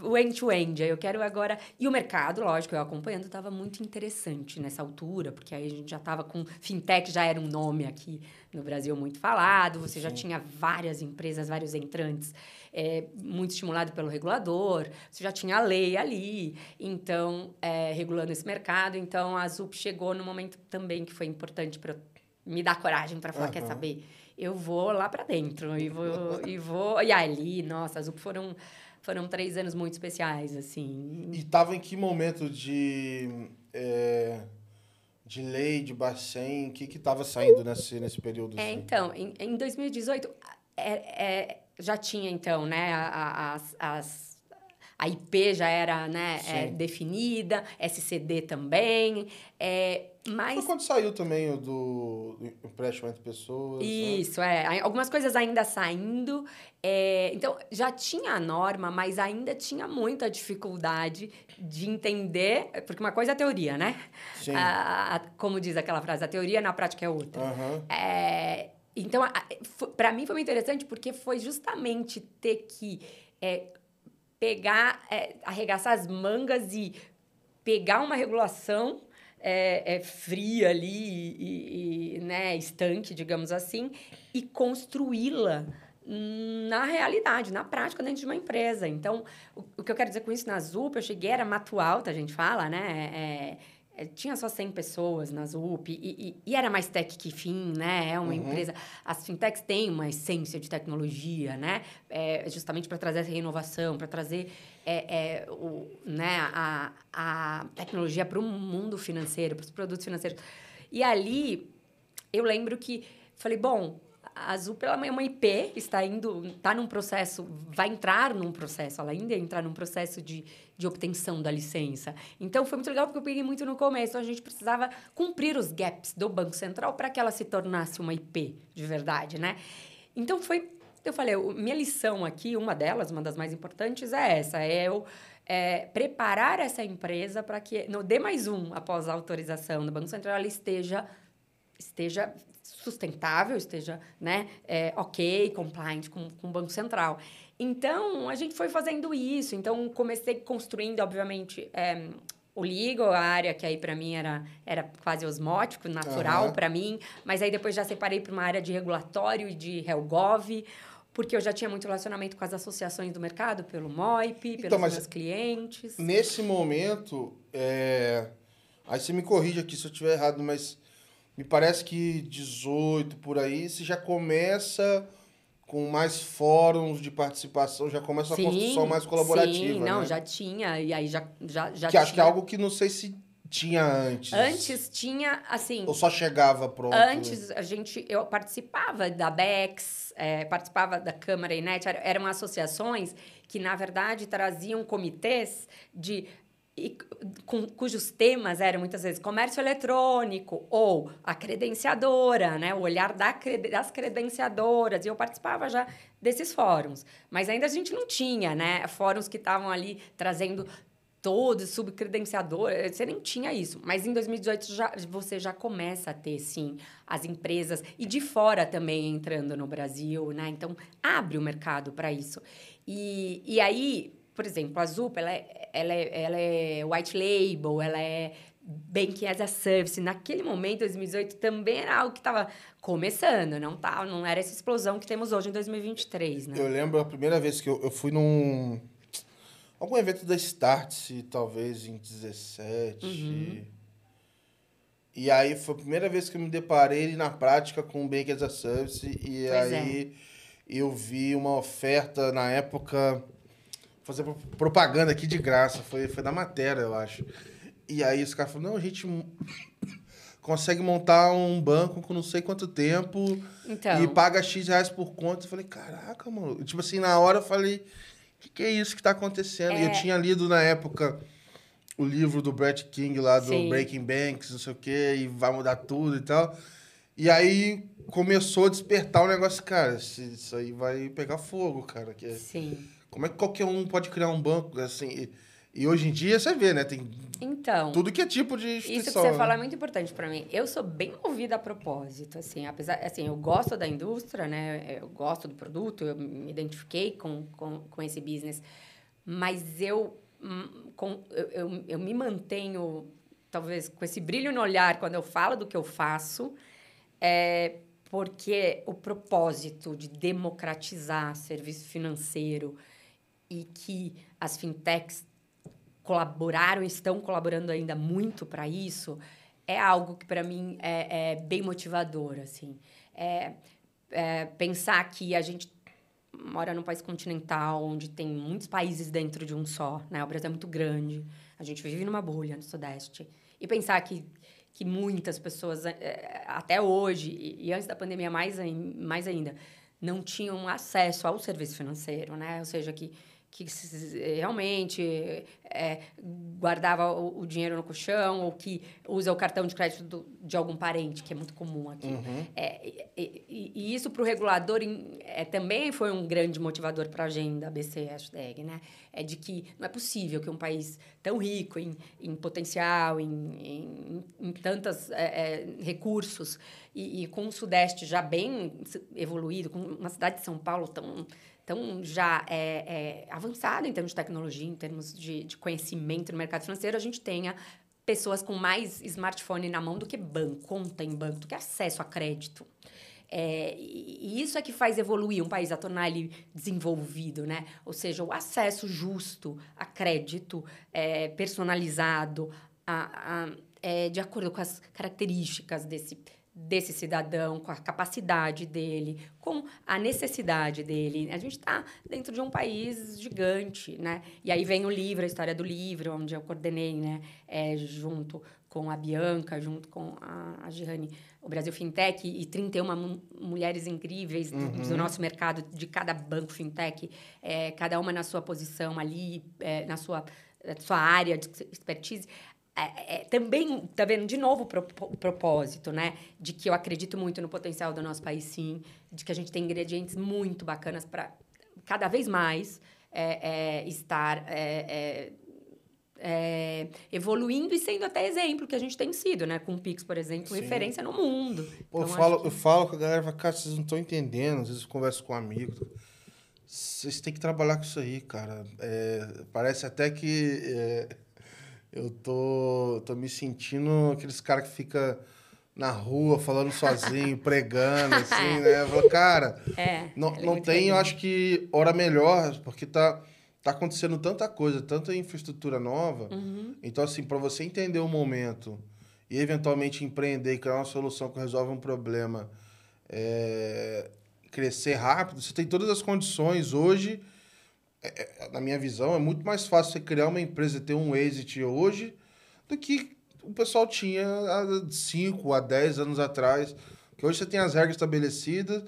o end-to-end, eu quero agora... E o mercado, lógico, eu acompanhando, estava muito interessante nessa altura, porque aí a gente já estava com... Fintech já era um nome aqui no Brasil muito falado, você Sim. já tinha várias empresas, vários entrantes, é, muito estimulado pelo regulador, você já tinha a lei ali, então, é, regulando esse mercado. Então, a ZUP chegou no momento também que foi importante para me dar coragem para falar, uhum. quer saber eu vou lá para dentro e vou e vou e ali nossa as UP foram foram três anos muito especiais assim e tava em que momento de é, de lei de Bacen o que que tava saindo nesse nesse período é, assim? então em, em 2018 é, é, já tinha então né as, as a IP já era né, é, definida, SCD também. É, mas... Foi quando saiu também o do, empréstimo entre pessoas. Né? Isso, né? é. Algumas coisas ainda saindo. É, então, já tinha a norma, mas ainda tinha muita dificuldade de entender. Porque uma coisa é a teoria, né? Sim. A, a, como diz aquela frase, a teoria na prática é outra. Uhum. É, então, para mim foi muito interessante porque foi justamente ter que é, pegar, é, arregaçar as mangas e pegar uma regulação é, é, fria ali e, e, né, estanque, digamos assim, e construí-la na realidade, na prática, dentro de uma empresa. Então, o, o, que eu quero dizer com isso, na ZUP, eu cheguei, era mato alta, a gente fala, né? É, é, tinha só 100 pessoas na ZUP e, e, e, era mais tech que fim, né? É uma uhum. empresa... As fintechs têm uma essência de tecnologia, né? É, justamente para trazer essa inovação, para trazer é, é, o, né, a, a tecnologia para o mundo financeiro, para os produtos financeiros. E ali, eu lembro que... Falei, bom, a Azul ela é uma IP, está indo, está num processo, vai entrar num processo, ela ainda entrar num processo de, de obtenção da licença. Então foi muito legal porque eu peguei muito no começo, a gente precisava cumprir os gaps do Banco Central para que ela se tornasse uma IP de verdade, né? Então foi, eu falei, minha lição aqui, uma delas, uma das mais importantes é essa, é eu é, preparar essa empresa para que no D mais um após a autorização do Banco Central ela esteja esteja sustentável, esteja né, é, ok, compliant com, com o Banco Central. Então, a gente foi fazendo isso. Então, comecei construindo, obviamente, é, o Legal, a área que aí para mim era, era quase osmótico, natural uhum. para mim. Mas aí depois já separei para uma área de regulatório e de HelGov, porque eu já tinha muito relacionamento com as associações do mercado, pelo MOIP, pelos então, meus clientes. Nesse momento, é... aí você me corrige aqui se eu estiver errado, mas me parece que 18 por aí, você já começa com mais fóruns de participação, já começa sim, a construção mais colaborativa. Sim, não, né? já tinha, e aí já, já, já que tinha. acho que é algo que não sei se tinha antes. Antes tinha, assim. Ou só chegava pronto? Antes, a gente, eu participava da BEX, é, participava da Câmara Inet, eram associações que, na verdade, traziam comitês de e, cujos temas eram muitas vezes comércio eletrônico ou a credenciadora, né? o olhar da, das credenciadoras. E eu participava já desses fóruns. Mas ainda a gente não tinha né? fóruns que estavam ali trazendo todos subcredenciador, você nem tinha isso. Mas em 2018 já, você já começa a ter, sim, as empresas e de fora também entrando no Brasil, né? Então, abre o mercado para isso. E, e aí, por exemplo, a Zupa, ela é, ela é, ela é white label, ela é banking as a service. Naquele momento, 2018, também era algo que estava começando, não, tá, não era essa explosão que temos hoje em 2023, né? Eu lembro a primeira vez que eu, eu fui num... Algum evento da Startse, talvez em 17. Uhum. E aí foi a primeira vez que eu me deparei na prática com o Bank as a Service. E pois aí é. eu vi uma oferta na época fazer propaganda aqui de graça. Foi, foi da matéria, eu acho. E aí os caras falaram, não, a gente consegue montar um banco com não sei quanto tempo então... e paga X reais por conta. Eu falei, caraca, mano. Tipo assim, na hora eu falei, o que, que, é isso que tá acontecendo? É... E eu é. tinha lido na época o livro do Brett King lá do Sim. Breaking Banks, não sei o quê, e vai mudar tudo e tal. E aí começou a despertar o negócio, cara, isso aí vai pegar fogo, cara. Que é Sim. Como é que qualquer um pode criar um banco assim? E, e hoje em dia você vê, né? Tem então, tudo que é tipo de instituição. Isso que você né? fala é muito importante para mim. Eu sou bem movida a propósito, assim, apesar, assim, eu gosto da indústria, né? Eu gosto do produto, eu me identifiquei com, com, com esse business, mas eu, hum, com, eu, eu, eu me mantenho, talvez, com esse brilho no olhar quando eu falo do que eu faço, é, porque o propósito de democratizar serviço financeiro, e que as fintechs colaboraram, estão colaborando ainda muito para isso, é algo que para mim é, é, bem motivador, assim. É, é, pensar que a gente mora num país continental onde tem muitos países dentro de um só, né? O Brasil é muito grande, a gente vive numa bolha no Sudeste. E pensar que, que muitas pessoas, é, até hoje, e, e antes da pandemia mais, mais ainda, não tinham acesso ao serviço financeiro, né? Ou seja, que que realmente é, guardava o, o, dinheiro no colchão ou que usa o cartão de crédito do, de algum parente, que é muito comum aqui. Uhum. É, e, e, isso para o regulador é, também foi um grande motivador para a agenda BC hashtag, né? É de que não é possível que um país tão rico em, em potencial, em, em, em tantos é, é, recursos e, e com o Sudeste já bem evoluído, com uma cidade de São Paulo tão tão já é, é, avançado em termos de tecnologia, em termos de, de conhecimento no mercado financeiro, a gente tenha pessoas com mais smartphone na mão do que banco, conta em banco, do que acesso a crédito. É, e isso é que faz evoluir um país, a tornar ele desenvolvido, né? Ou seja, o acesso justo a crédito é, personalizado, a, a, é, de acordo com as características desse, desse cidadão, com a capacidade dele, com a necessidade dele. A gente está dentro de um país gigante, né? E aí vem o livro, a história do livro, onde eu coordenei, né? É, junto com a Bianca, junto com a, a Girane, o Brasil Fintech e 31 mulheres incríveis do, uhum. do, nosso mercado, de cada banco fintech, é, cada uma na sua posição ali, é, na sua, sua área de expertise. É, é, também, tá vendo, de novo, o propósito, né? De que eu acredito muito no potencial do nosso país, sim. De que a gente tem ingredientes muito bacanas para cada vez mais é, é, estar é, é, evoluindo e sendo até exemplo, que a gente tem sido, né? Com o Pix, por exemplo, sim. referência no mundo. Pô, então, eu, falo, que... eu falo com a galera, cara, vocês não estão entendendo. Às vezes eu converso com um amigo. Vocês têm que trabalhar com isso aí, cara. parece até que eu tô, tô me sentindo aqueles caras que fica na rua falando sozinho, pregando, assim, né? Eu falo, cara, é, não, é não tem, eu acho que hora melhor, porque tá, tá acontecendo tanta coisa, tanta infraestrutura nova. Uhum. Então, assim, para você entender o momento e eventualmente empreender e criar uma solução que resolve um problema, é, crescer rápido, você tem todas as condições hoje é, é, na minha visão, é muito mais fácil você criar uma empresa e ter um exit hoje do que o pessoal tinha há 5 a 10 anos atrás. Que hoje você tem as regras estabelecidas,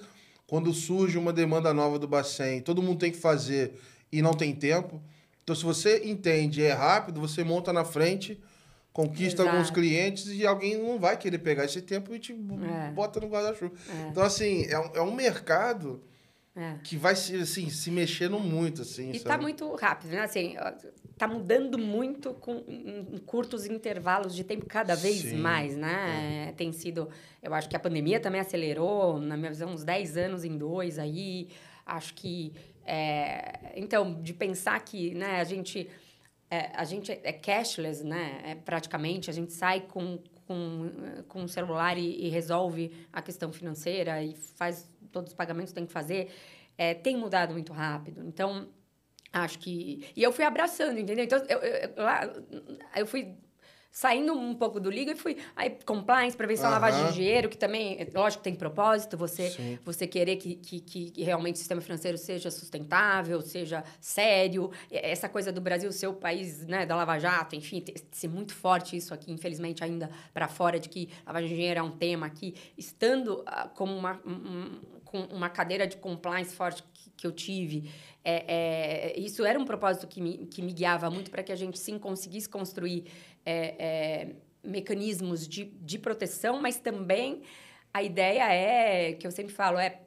quando surge uma demanda nova do Bacen, todo mundo tem que fazer e não tem tempo. Então, se você entende e é rápido, você monta na frente, conquista Exato. alguns clientes e alguém não vai querer pegar esse tempo e te é. bota no guarda-chuva. É. Então, assim, é um, é um mercado é. Que vai se, assim, se mexendo muito, assim. E está muito rápido, né? Assim, tá mudando muito com, em curtos intervalos de tempo, cada vez Sim. mais, né? É. Tem sido... Eu acho que a pandemia também acelerou, na minha visão, uns 10 anos em dois aí. Acho que... É, então, de pensar que né, a gente... É, a gente é cashless, né? É, praticamente, a gente sai com, com, com o celular e, e resolve a questão financeira e faz todos os pagamentos tem que fazer, é, tem mudado muito rápido. Então, acho que. E eu fui abraçando, entendeu? Então, eu, eu, lá, eu fui saindo um pouco do liga e fui aí compliance prevenção uhum. lavagem de dinheiro que também lógico tem propósito você você querer que, que, que realmente o sistema financeiro seja sustentável seja sério essa coisa do Brasil ser o país né da lava jato enfim ser muito forte isso aqui infelizmente ainda para fora de que lavagem de dinheiro é um tema aqui estando uh, como uma um, com uma cadeira de compliance forte que, que eu tive é, é, isso era um propósito que me, que me guiava muito para que a gente sim conseguisse construir é, é, mecanismos de, de proteção, mas também a ideia é, que eu sempre falo, é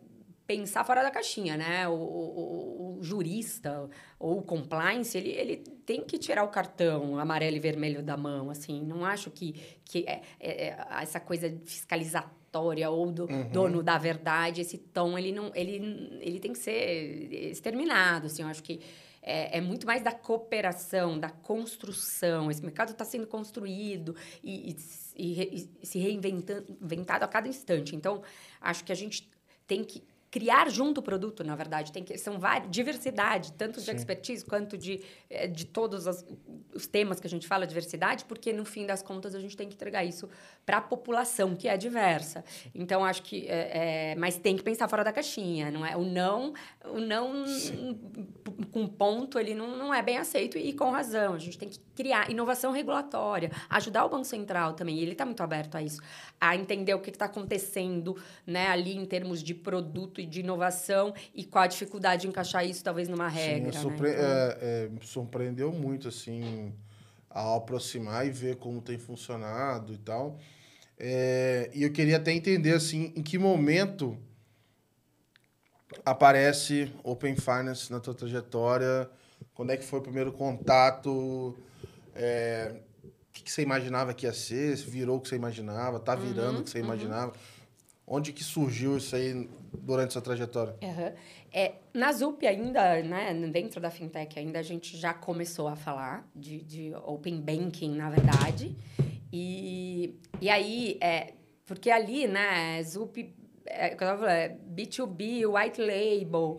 pensar fora da caixinha, né? O, o, o, jurista ou o compliance, ele, ele tem que tirar o cartão amarelo e vermelho da mão, assim. Não acho que, que é, é, é essa coisa fiscalizatória ou do uhum. dono da verdade, esse tom, ele não, ele, ele tem que ser exterminado, assim. Eu acho que é, é, muito mais da cooperação, da construção. Esse mercado está sendo construído e, e, e, e se reinventado a cada instante. Então, acho que a gente tem que criar junto o produto, na verdade. Tem que, são várias, diversidade, tanto de Sim. expertise quanto de, eh, de todos as, os temas que a gente fala, diversidade, porque no fim das contas a gente tem que entregar isso para a população, que é diversa. Então, acho que. É, é, mas tem que pensar fora da caixinha, não é? O não, o não com ponto, ele não, não é bem aceito e com razão. A gente tem que criar inovação regulatória, ajudar o Banco Central também, ele está muito aberto a isso, a entender o que está acontecendo né, ali em termos de produto e de inovação e qual a dificuldade de encaixar isso talvez numa regra. Sim, surpre né? é, é, surpreendeu muito assim ao aproximar e ver como tem funcionado e tal. É, e eu queria até entender assim em que momento aparece Open Finance na tua trajetória, quando é que foi o primeiro contato, é, o que, que, você imaginava que ia ser, se virou o que você imaginava, tá virando uhum, o que você uhum. Onde que surgiu isso aí durante sua trajetória? Uhum. É, na ZUP ainda, né, dentro da fintech ainda, a gente já começou a falar de, de open banking, na verdade. E, e aí, é, porque ali, né, ZUP, é, é B2B, white label,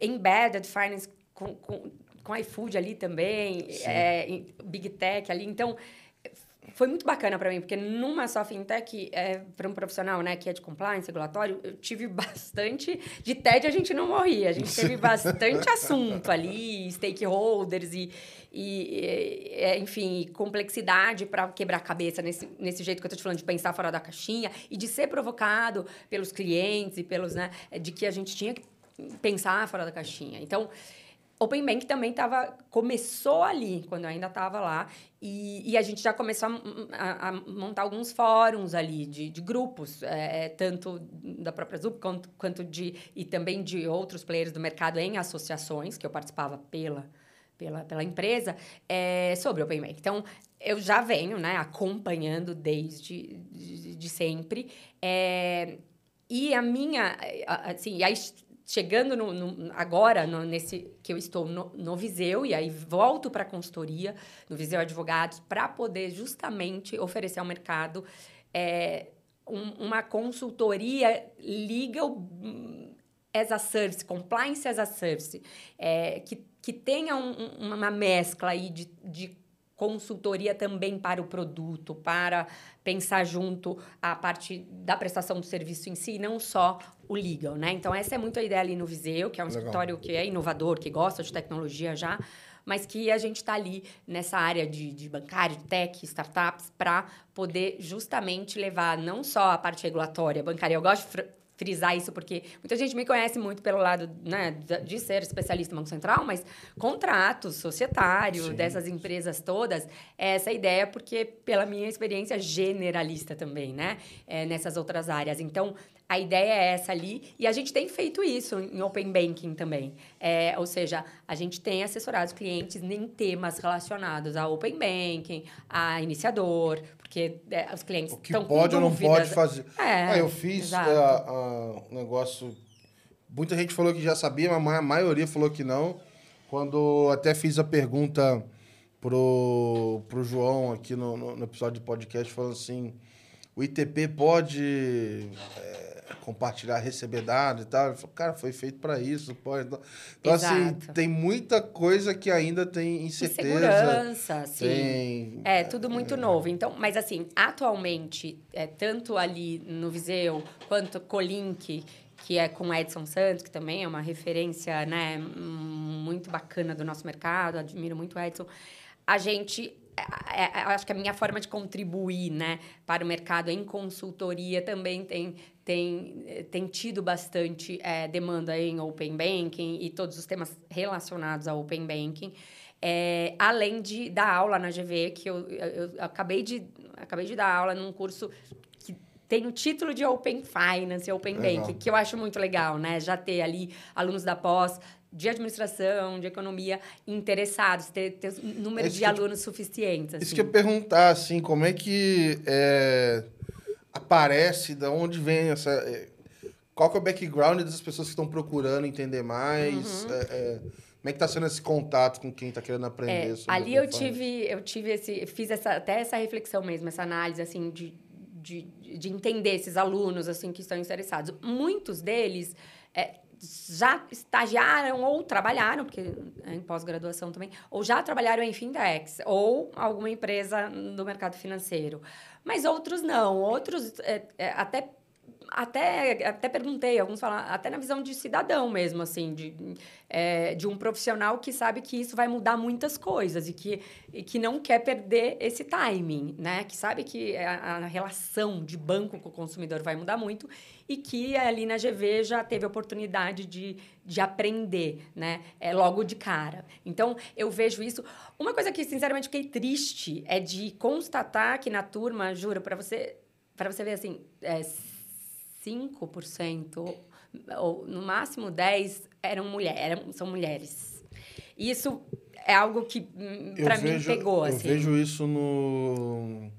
embedded finance com, com, com iFood ali também, é, Big Tech ali. Então, foi muito bacana para mim, porque numa só fintech, é, para um profissional né, que é de compliance, regulatório, eu tive bastante. De TED a gente não morria, a gente teve bastante assunto ali, stakeholders e, e, e enfim, complexidade para quebrar a cabeça nesse, nesse jeito que eu estou te falando, de pensar fora da caixinha e de ser provocado pelos clientes e pelos. Né, de que a gente tinha que pensar fora da caixinha. Então. Open Bank também tava, começou ali, quando eu ainda estava lá, e, e, a gente já começou a, a, a, montar alguns fóruns ali, de, de grupos, é, tanto da própria Zup quanto, quanto de, e também de outros players do mercado em associações, que eu participava pela, pela, pela empresa, é, sobre Open Bank. Então, eu já venho né, acompanhando desde de, de sempre. É, e a minha, assim, a, chegando no, no, agora no, nesse que eu estou no, Viseu e aí volto para a consultoria no Viseu Advogados para poder justamente oferecer ao mercado é, um, uma consultoria legal as a service, compliance as a service, é, que, que tenha um, uma mescla aí de, de consultoria também para o produto, para pensar junto a parte da prestação do serviço em si, não só o legal, né? Então, essa é muito a ideia ali no Viseu, que é um Legal. escritório que é inovador, que gosta de tecnologia já, mas que a gente está ali nessa área de, de bancário, de tech, startups, para poder justamente levar não só a parte regulatória bancária. Eu gosto frisar isso, porque muita gente me conhece muito pelo lado né, de ser especialista em Banco Central, mas contratos societário Sim. dessas empresas todas, é essa ideia, porque pela minha experiência generalista também, né? É, nessas outras áreas. Então, a ideia é essa ali, e a gente tem feito isso em Open Banking também. É, ou seja, a gente tem assessorado os clientes em temas relacionados a Open Banking, a iniciador, porque é, os clientes estão com pode ou não pode fazer. É, ah, eu fiz uh, uh, um negócio... Muita gente falou que já sabia, mas a maioria falou que não. Quando até fiz a pergunta pro, pro João aqui no, no, no episódio de podcast, falando assim, o ITP pode... É, compartilhar, receber dados e tal. Ele falou, cara, foi feito para isso. Pode. Então, assim, Exato. assim, tem muita coisa que ainda tem incerteza. Segurança, sim. Tem... É, tudo muito é... novo. Então, mas assim, atualmente, é, tanto ali no Viseu, quanto Colink, que é com Edson Santos, que também é uma referência, né, muito bacana do nosso mercado, admiro muito o Edson. A gente acho que a minha forma de contribuir né, para o mercado em consultoria também tem, tem, tem tido bastante é, demanda em Open Banking e todos os temas relacionados ao Open Banking. É, além de dar aula na GV, que eu, eu, eu, acabei, de, acabei de dar aula num curso tem o título de Open Finance, Open Banking, que eu acho muito legal, né? Já ter ali alunos da pós de administração, de economia interessados, ter, ter número de alunos eu, suficientes. Assim. Isso que eu perguntar, assim, como é que é, aparece, de onde vem essa... É, qual que é o background das pessoas que estão procurando entender mais? Uhum. É, é como é que está sendo esse contato com quem está querendo aprender é, Ali eu tive, eu tive esse, fiz essa, até essa reflexão mesmo, essa análise assim de, de, de entender esses alunos assim que estão interessados. Muitos deles é, já estagiaram ou trabalharam, porque é em pós-graduação também, ou já trabalharam em fintechs, ou alguma empresa do mercado financeiro. Mas outros não, outros é, é, até até, até perguntei, alguns falam, até na visão de cidadão mesmo, assim, de, é, de um profissional que sabe que isso vai mudar muitas coisas e que, e que não quer perder esse timing, né? Que sabe que a, a relação de banco com o consumidor vai mudar muito e que ali na GV já teve a oportunidade de, de aprender, né? É, logo de cara. Então, eu vejo isso. Uma coisa que, sinceramente, fiquei triste é de constatar que na turma, juro, para você, para você ver assim, é, 5%, ou no máximo 10% eram mulheres, eram, são mulheres. Isso é algo que hum, para mim pegou. Eu assim. vejo isso no,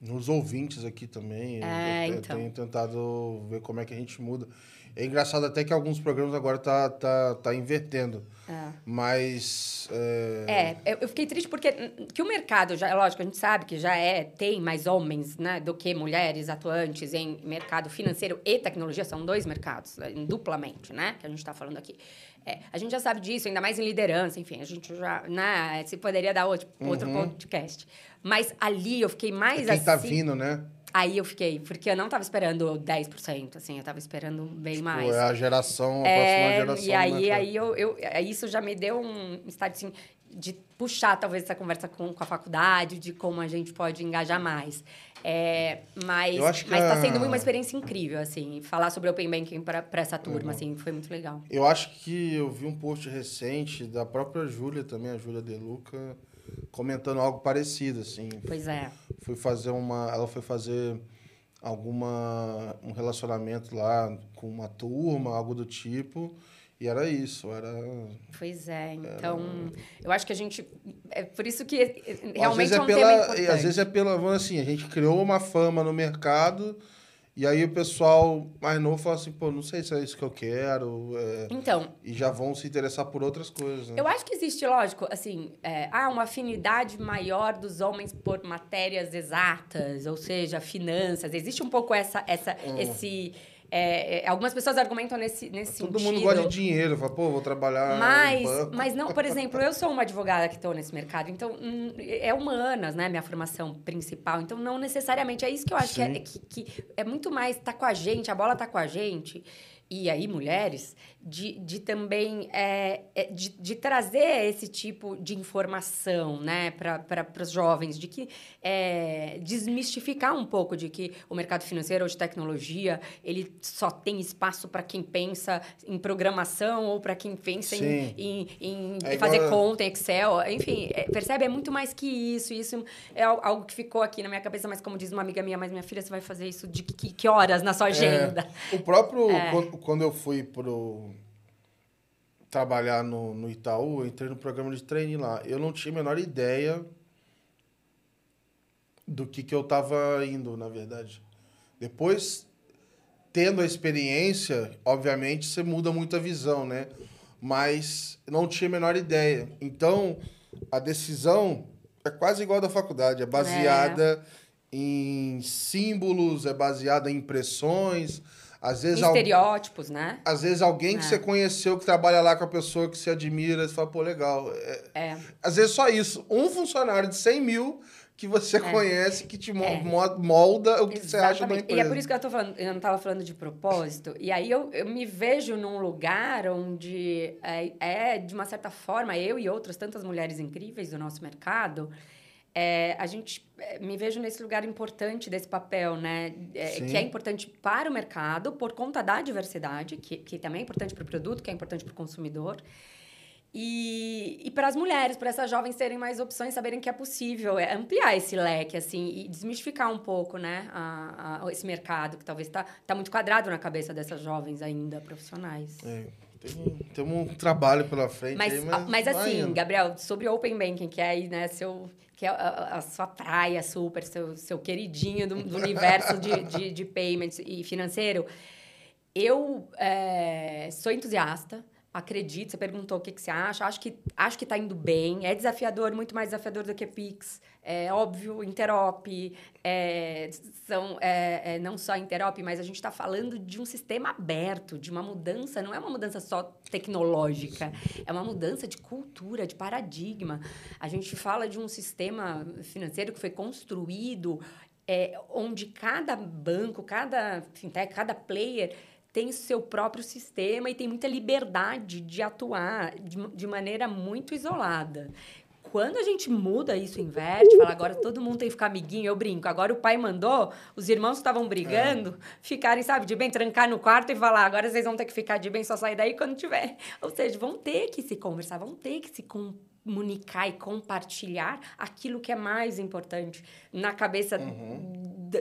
nos ouvintes aqui também. É, eu, então. tenho tentado ver como é que a gente muda. É engraçado até que alguns programas agora tá, tá, tá invertendo. É. Mas. É... é, eu fiquei triste porque que o mercado, já, é lógico, a gente sabe que já é, tem mais homens né, do que mulheres atuantes em mercado financeiro e tecnologia, são dois mercados, né, duplamente, né? Que a gente está falando aqui. É, a gente já sabe disso, ainda mais em liderança, enfim, a gente já, né, se poderia dar outro, outro Uhum. podcast. Mas ali eu fiquei mais É quem assim. tá vindo, né? Aí eu fiquei, porque eu não tava esperando 10%, assim, eu tava esperando bem mais. Pô, é a geração, a É, próxima geração. e aí, né, aí eu, eu, isso já me deu um estado assim, de puxar talvez essa conversa com, com a faculdade, de como a gente pode engajar mais. É, mas Eu acho que mas tá a- sendo uma experiência incrível, assim, falar sobre Open Banking para essa turma, Uhum. assim, foi muito legal. Eu acho que eu vi um post recente da própria Júlia também, a Júlia De Luca, comentando algo parecido, assim. Pois é. Foi fazer uma. Ela foi fazer alguma. um relacionamento lá com uma turma, algo do tipo. E era isso, era. Pois é, então eu acho que a gente é por isso que eh, às realmente vezes é é um pela. importante. Às vezes é pela. Assim, a gente criou uma fama no mercado. E aí o pessoal mais novo fala assim, pô, não sei se é isso que eu quero. é, Então, e já vão se interessar por outras coisas, né? Eu acho que existe, lógico, assim, é, há uma afinidade maior dos homens por matérias exatas, ou seja, finanças. Existe um pouco essa, essa, esse. É, é, algumas pessoas argumentam nesse, nesse Todo sentido. mundo gosta de dinheiro, fala, pô, vou trabalhar Mas, mas não, por exemplo, eu sou uma advogada que estou nesse mercado, então hum, é humanas, né? Minha formação principal. Então, não necessariamente. É isso que eu acho que é, que, que é muito mais tá com a gente, a bola tá com a gente. E aí, mulheres, de, de também é, é, de, de trazer esse tipo de informação né, para os jovens, de que é, desmistificar um pouco de que o mercado financeiro ou de tecnologia ele só tem espaço para quem pensa em programação ou para quem pensa em, Sim. em, em É fazer igual conta em Excel. Enfim, é, percebe? É muito mais que isso. Isso é al- algo que ficou aqui na minha cabeça, mas como diz uma amiga minha, mas minha filha, você vai fazer isso de que, que horas na sua agenda? O próprio, É. quando, quando eu fui pro trabalhar no, no Itaú, entrei no programa de treino lá. Eu não tinha a menor ideia do que, que eu tava indo, na verdade. Depois, tendo a experiência, obviamente, você muda muito a visão, né? Mas não tinha a menor ideia. Então, a decisão é quase igual da faculdade. É baseada em símbolos, é baseada em impressões. Às vezes, al- Estereótipos, né? às vezes alguém que É. você conheceu, que trabalha lá com a pessoa que você admira, você fala, pô, legal. É- É. às vezes só isso. Um funcionário de 100 mil que você conhece, que te É. mo- molda o que você acha da Exatamente. empresa. E é por isso que eu tô falando, eu não estava falando de propósito. E aí eu, eu me vejo num lugar onde é, é, de uma certa forma, eu e outras tantas mulheres incríveis do nosso mercado, é, a gente é, me vejo nesse lugar importante desse papel, né? É, que é importante para o mercado por conta da diversidade, que, que também é importante para o produto, que é importante para o consumidor. E, e para as mulheres, para essas jovens terem mais opções, saberem que é possível é, ampliar esse leque, assim, e desmistificar um pouco, né, a, a- esse mercado que talvez está tá muito quadrado na cabeça dessas jovens ainda profissionais. É, tem, tem um trabalho pela frente Mas, aí, mas, mas vai assim, indo. Gabriel, sobre Open Banking, que é aí, né, seu, que é a, a sua praia super, seu, seu queridinho do, do universo de, de, de payments e financeiro, eu é, sou entusiasta, acredito, você perguntou o que, que você acha, acho que acho que está indo bem, é desafiador, muito mais desafiador do que Pix, é óbvio, Interop, é, são é, é, não só Interop, mas a gente está falando de um sistema aberto, de uma mudança, não é uma mudança só tecnológica, é uma mudança de cultura, de paradigma. A gente fala de um sistema financeiro que foi construído é, onde cada banco, cada fintech, cada player tem seu próprio sistema e tem muita liberdade de atuar de, de maneira muito isolada. Quando a gente muda isso, inverte, fala agora todo mundo tem que ficar amiguinho, eu brinco. Agora o pai mandou, os irmãos que estavam brigando, ficarem, sabe, de bem, trancar no quarto e falar, agora vocês vão ter que ficar de bem, só sair daí quando tiver. Ou seja, vão ter que se conversar, vão ter que se comunicar e compartilhar aquilo que é mais importante na cabeça da-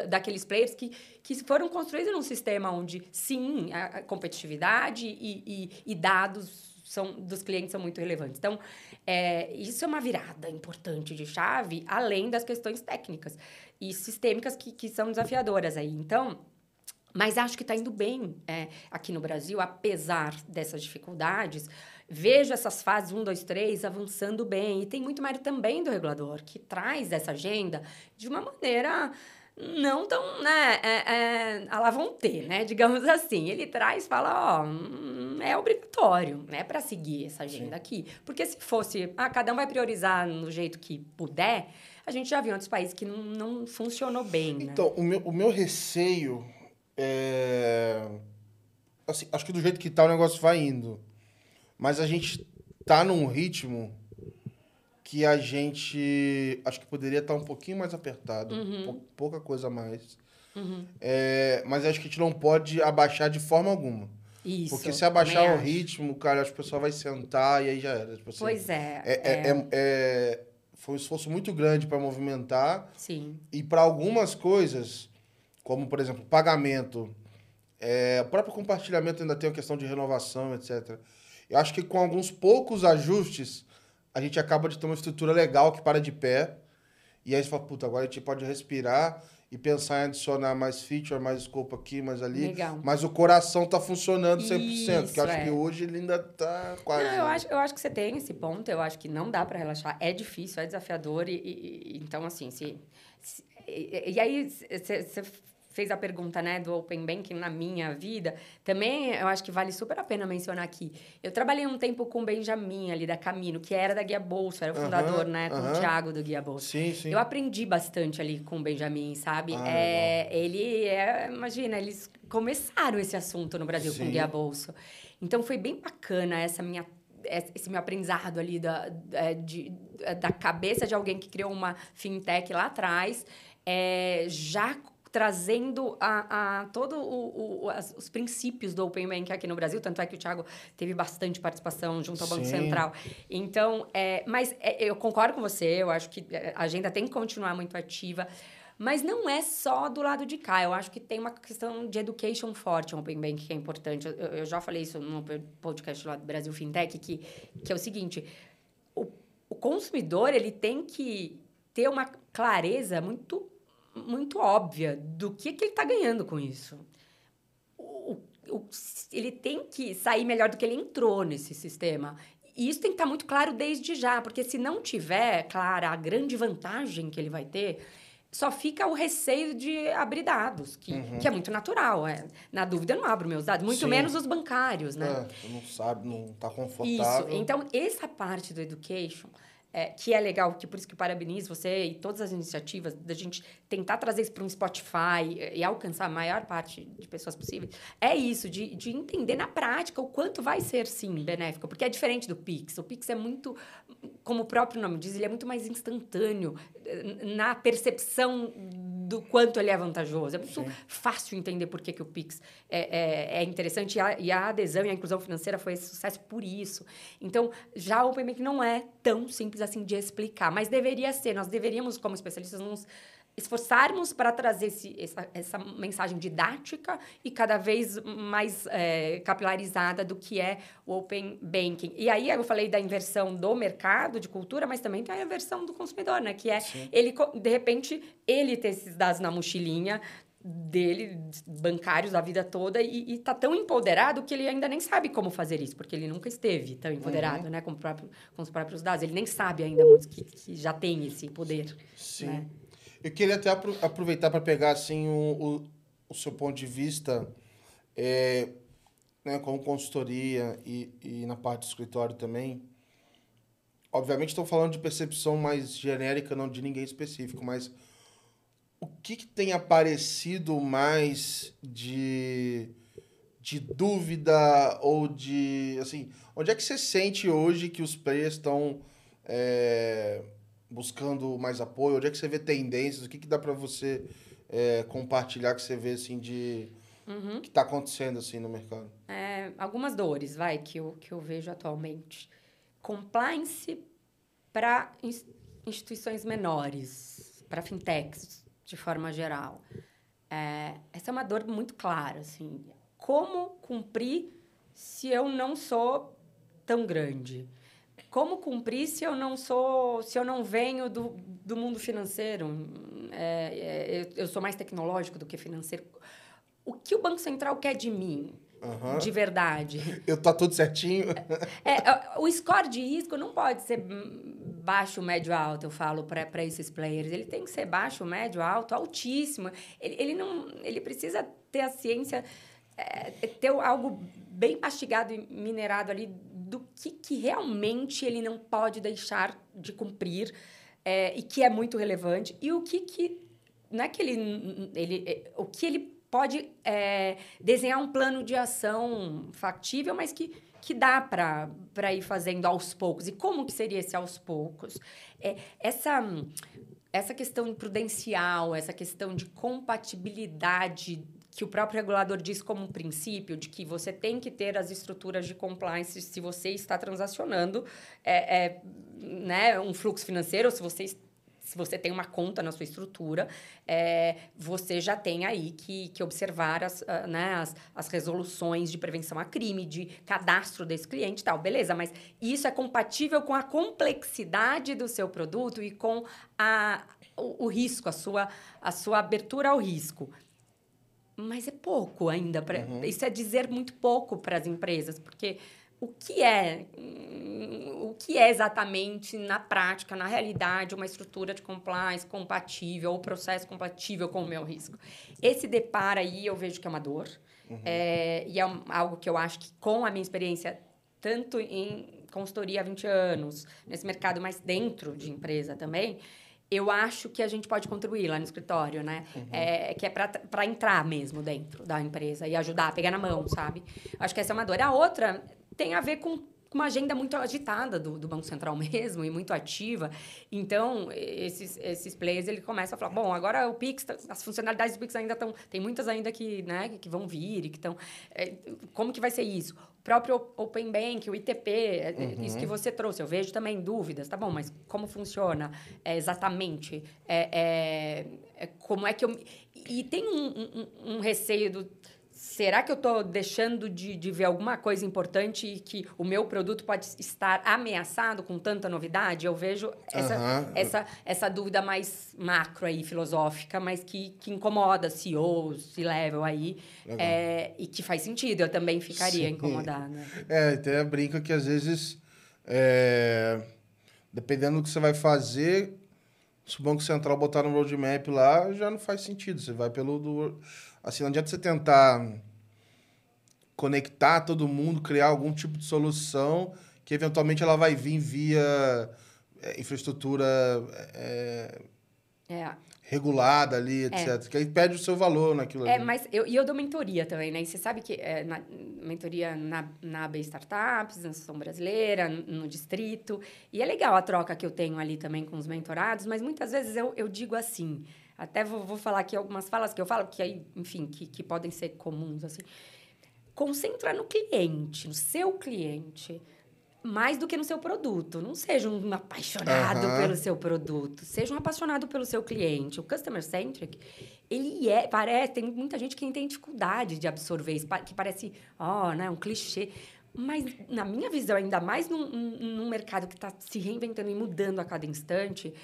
da- daqueles players que, que foram construídos num sistema onde, sim, a a competitividade e, e- e dados são, dos clientes são muito relevantes. Então, é, isso é uma virada importante de chave, além das questões técnicas e sistêmicas que, que são desafiadoras aí. Então, mas acho que está indo bem é, aqui no Brasil, apesar dessas dificuldades. Vejo essas fases 1, 2, 3 avançando bem. E tem muito mérito também do regulador, que traz essa agenda de uma maneira não tão, né, é, é, a lá vão ter, né, digamos assim. Ele traz, fala, ó, hum, é obrigatório, né, para seguir essa agenda Sim. aqui. Porque se fosse, ah, cada um vai priorizar no jeito que puder, a gente já viu outros países que não, não funcionou bem, né? Então, o meu, o meu receio é... Assim, acho que do jeito que tá o negócio vai indo. Mas a gente tá num ritmo que a gente acho que poderia estar um pouquinho mais apertado, uhum. pouca coisa a mais. Uhum. É, mas acho que a gente não pode abaixar de forma alguma. Isso. Porque se abaixar o acho. ritmo, cara, acho que o pessoal vai sentar e aí já era. Tipo assim, pois é. É, é. é, é foi um esforço muito grande para movimentar. Sim. E para algumas coisas, como por exemplo, pagamento, é, o próprio compartilhamento ainda tem a questão de renovação, etc. Eu acho que com alguns poucos ajustes a gente acaba de ter uma estrutura legal que para de pé. E aí você fala, puta, agora a gente pode respirar e pensar em adicionar mais feature, mais scope aqui, mais ali. Legal. Mas o coração tá funcionando 100%, Isso, que eu acho é. que hoje ele ainda tá quase... Não, eu acho, eu acho que você tem esse ponto, eu acho que não dá para relaxar, é difícil, é desafiador, e, e então, assim, se... se e, e aí, você fez a pergunta, né, do Open Banking na minha vida, também eu acho que vale super a pena mencionar aqui. Eu trabalhei um tempo com o Benjamin ali da Camino, que era da Guia Bolsa, era o fundador, né, com o Thiago do Guia Bolsa. Sim, sim. Eu aprendi bastante ali com o Benjamin, sabe? Ah, é, ele é, imagina, eles começaram esse assunto no Brasil sim. com o Guia Bolsa. Então foi bem bacana essa minha esse meu aprendizado ali da, de, da cabeça de alguém que criou uma fintech lá atrás, é, já trazendo a, a todo o, o as, os princípios do Open Bank aqui no Brasil, tanto é que o Thiago teve bastante participação junto ao Sim. Banco Central. Então, é, mas é, eu concordo com você, eu acho que é, a agenda tem que continuar muito ativa. Mas não é só do lado de cá. Eu acho que tem uma questão de education forte, um Open Bank, que é importante. Eu, eu já falei isso no podcast lá do Brasil Fintech, que, que é o seguinte: o, o consumidor ele tem que ter uma clareza muito muito óbvia do que, que ele está ganhando com isso. O, o, ele tem que sair melhor do que ele entrou nesse sistema. E isso tem que estar tá muito claro desde já, porque se não tiver clara a grande vantagem que ele vai ter, só fica o receio de abrir dados, que, uhum. que é muito natural. É. Na dúvida, eu não abro meus dados, muito Sim. menos os bancários, né? É, não sabe, não está confortável. Isso. Então, essa parte do education é, que é legal, que por isso que parabenizo você e todas as iniciativas da gente tentar trazer isso para um Spotify e alcançar a maior parte de pessoas possíveis, é isso, de, de entender na prática o quanto vai ser, sim, benéfico, porque é diferente do Pix. O Pix é muito, como o próprio nome diz, ele é muito mais instantâneo na percepção do quanto ele é vantajoso. É muito Sim. fácil entender por que, que o Pix é, é, é interessante e a, e a, adesão e a inclusão financeira foi esse sucesso por isso. Então, já o Open Bank não é tão simples assim de explicar, mas deveria ser. Nós deveríamos, como especialistas, nos esforçarmos para trazer esse, essa, essa, mensagem didática e cada vez mais é, capilarizada do que é o Open Banking. E aí eu falei da inversão do mercado de cultura, mas também tem a inversão do consumidor, né? Que é Sim. ele, de repente, ele ter esses dados na mochilinha, dele, bancários a vida toda, e, está tão empoderado que ele ainda nem sabe como fazer isso, porque ele nunca esteve tão empoderado, uhum. né, com, próprio, com, os próprios dados. Ele nem sabe ainda muito que, que já tem esse poder. Sim. Né? Eu queria até aproveitar para pegar assim o, o, o, seu ponto de vista é, né, como consultoria e, e na parte do escritório também. Obviamente estou falando de percepção mais genérica, não de ninguém específico, mas o que, que tem aparecido mais de, de dúvida ou de assim, onde é que você sente hoje que os players estão é, buscando mais apoio? Onde é que você vê tendências? O que, que dá para você é, compartilhar que você vê assim de uhum. que está acontecendo assim no mercado? É, algumas dores, vai, que eu, que eu vejo atualmente. Compliance para instituições menores, para fintechs, de forma geral. É, essa é uma dor muito clara, assim. Como cumprir se eu não sou tão grande? Como cumprir se eu não sou, se eu não venho do, do mundo financeiro? É, é, eu, sou mais tecnológico do que financeiro. O que o Banco Central quer de mim? Uhum. De verdade. Eu tá tudo certinho. É, é, o score de risco não pode ser baixo, médio, alto, eu falo para esses players. Ele tem que ser baixo, médio, alto, altíssimo. Ele, ele, não, ele precisa ter a ciência, é, ter algo bem mastigado e minerado ali que, que realmente ele não pode deixar de cumprir é, e que é muito relevante. E o que, que não é que ele, ele é, o que ele pode é, desenhar um plano de ação factível, mas que, que dá para ir fazendo aos poucos. E como que seria esse aos poucos? É, essa, essa questão prudencial, essa questão de compatibilidade que o próprio regulador diz como um princípio de que você tem que ter as estruturas de compliance se você está transacionando é, é né, um fluxo financeiro, se você se você tem uma conta na sua estrutura, é, você já tem aí que, que observar as, uh, né, as, as resoluções de prevenção a crime, de cadastro desse cliente e tal. Beleza, mas isso é compatível com a complexidade do seu produto e com a, o, o risco, a sua, a sua abertura ao risco. Mas é pouco ainda. Pra, uhum. Isso é dizer muito pouco para as empresas, porque o que é o que é exatamente na prática, na realidade, uma estrutura de compliance compatível ou processo compatível com o meu risco. Esse depara aí eu vejo que é uma dor. Uhum. É, e é algo que eu acho que, com a minha experiência, tanto em consultoria há 20 anos, nesse mercado, mas dentro de empresa também, eu acho que a gente pode contribuir lá no escritório, né? Uhum. É, que é para entrar mesmo dentro da empresa e ajudar, pegar na mão, sabe? Acho que essa é uma dor. A outra tem a ver com com uma agenda muito agitada do, do, Banco Central mesmo e muito ativa. Então, esses, esses players, ele começa a falar, bom, agora o Pix, tá, as funcionalidades do Pix ainda estão... Tem muitas ainda que, né, que vão vir e que estão... É, como que vai ser isso? O próprio Open Bank, o ITP, é uhum. isso que você trouxe. Eu vejo também dúvidas, tá bom, mas como funciona é, exatamente? É, é como é que eu... E tem um, um, um receio do será que eu estou deixando de, de ver alguma coisa importante e que o meu produto pode estar ameaçado com tanta novidade? Eu vejo essa, uhum. essa, essa dúvida mais macro aí, filosófica, mas que, que incomoda CEOs, C-level aí, é, e que faz sentido. Eu também ficaria Sim. incomodada. É, até brinca que às vezes, é, dependendo do que você vai fazer, se o Banco Central botar no roadmap lá, já não faz sentido. Você vai pelo... Do, Assim, não adianta você tentar conectar todo mundo, criar algum tipo de solução que eventualmente ela vai vir via é, infraestrutura é, é. Regulada ali, etc. É. Que aí perde o seu valor naquilo é, ali. mas eu, e eu dou mentoria também, né? E você sabe que é, na, mentoria na, na AB Startups, na Associação Brasileira, no, no, Distrito. E é legal a troca que eu tenho ali também com os mentorados, mas muitas vezes eu, eu digo assim... Até vou, vou falar aqui algumas falas que eu falo, que aí, enfim, que, que podem ser comuns, assim. Concentra no cliente, no seu cliente, mais do que no seu produto. Não seja um apaixonado uhum. pelo seu produto, seja um apaixonado pelo seu cliente. O customer centric, ele é, parece, tem muita gente que tem dificuldade de absorver isso, que parece, ó, oh, né, um clichê. Mas, na minha visão, ainda mais num, num mercado que está se reinventando e mudando a cada instante,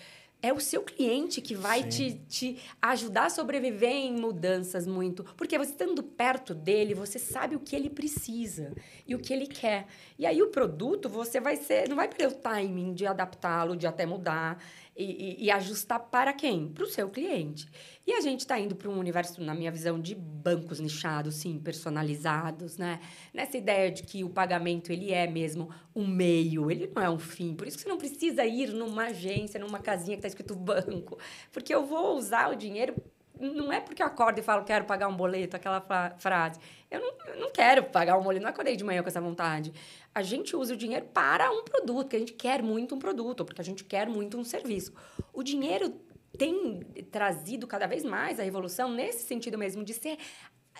é o seu cliente que vai te, te ajudar a sobreviver em mudanças muito. Porque você estando perto dele, você sabe o que ele precisa e o que ele quer. E aí o produto, você vai ser. Não vai perder o timing de adaptá-lo, de até mudar e, e, ajustar para quem? Para o seu cliente. E a gente está indo para um universo, na minha visão, de bancos nichados, sim, personalizados, né? Nessa ideia de que o pagamento ele é mesmo um meio, ele não é um fim. Por isso que você não precisa ir numa agência, numa casinha que está escrito banco, porque eu vou usar o dinheiro não é porque eu acordo e falo quero pagar um boleto, aquela frase. Eu não, eu não quero pagar um boleto, não acordei de manhã com essa vontade a gente usa o dinheiro para um produto, porque a gente quer muito um produto, porque a gente quer muito um serviço. O dinheiro tem trazido cada vez mais a revolução nesse sentido mesmo de ser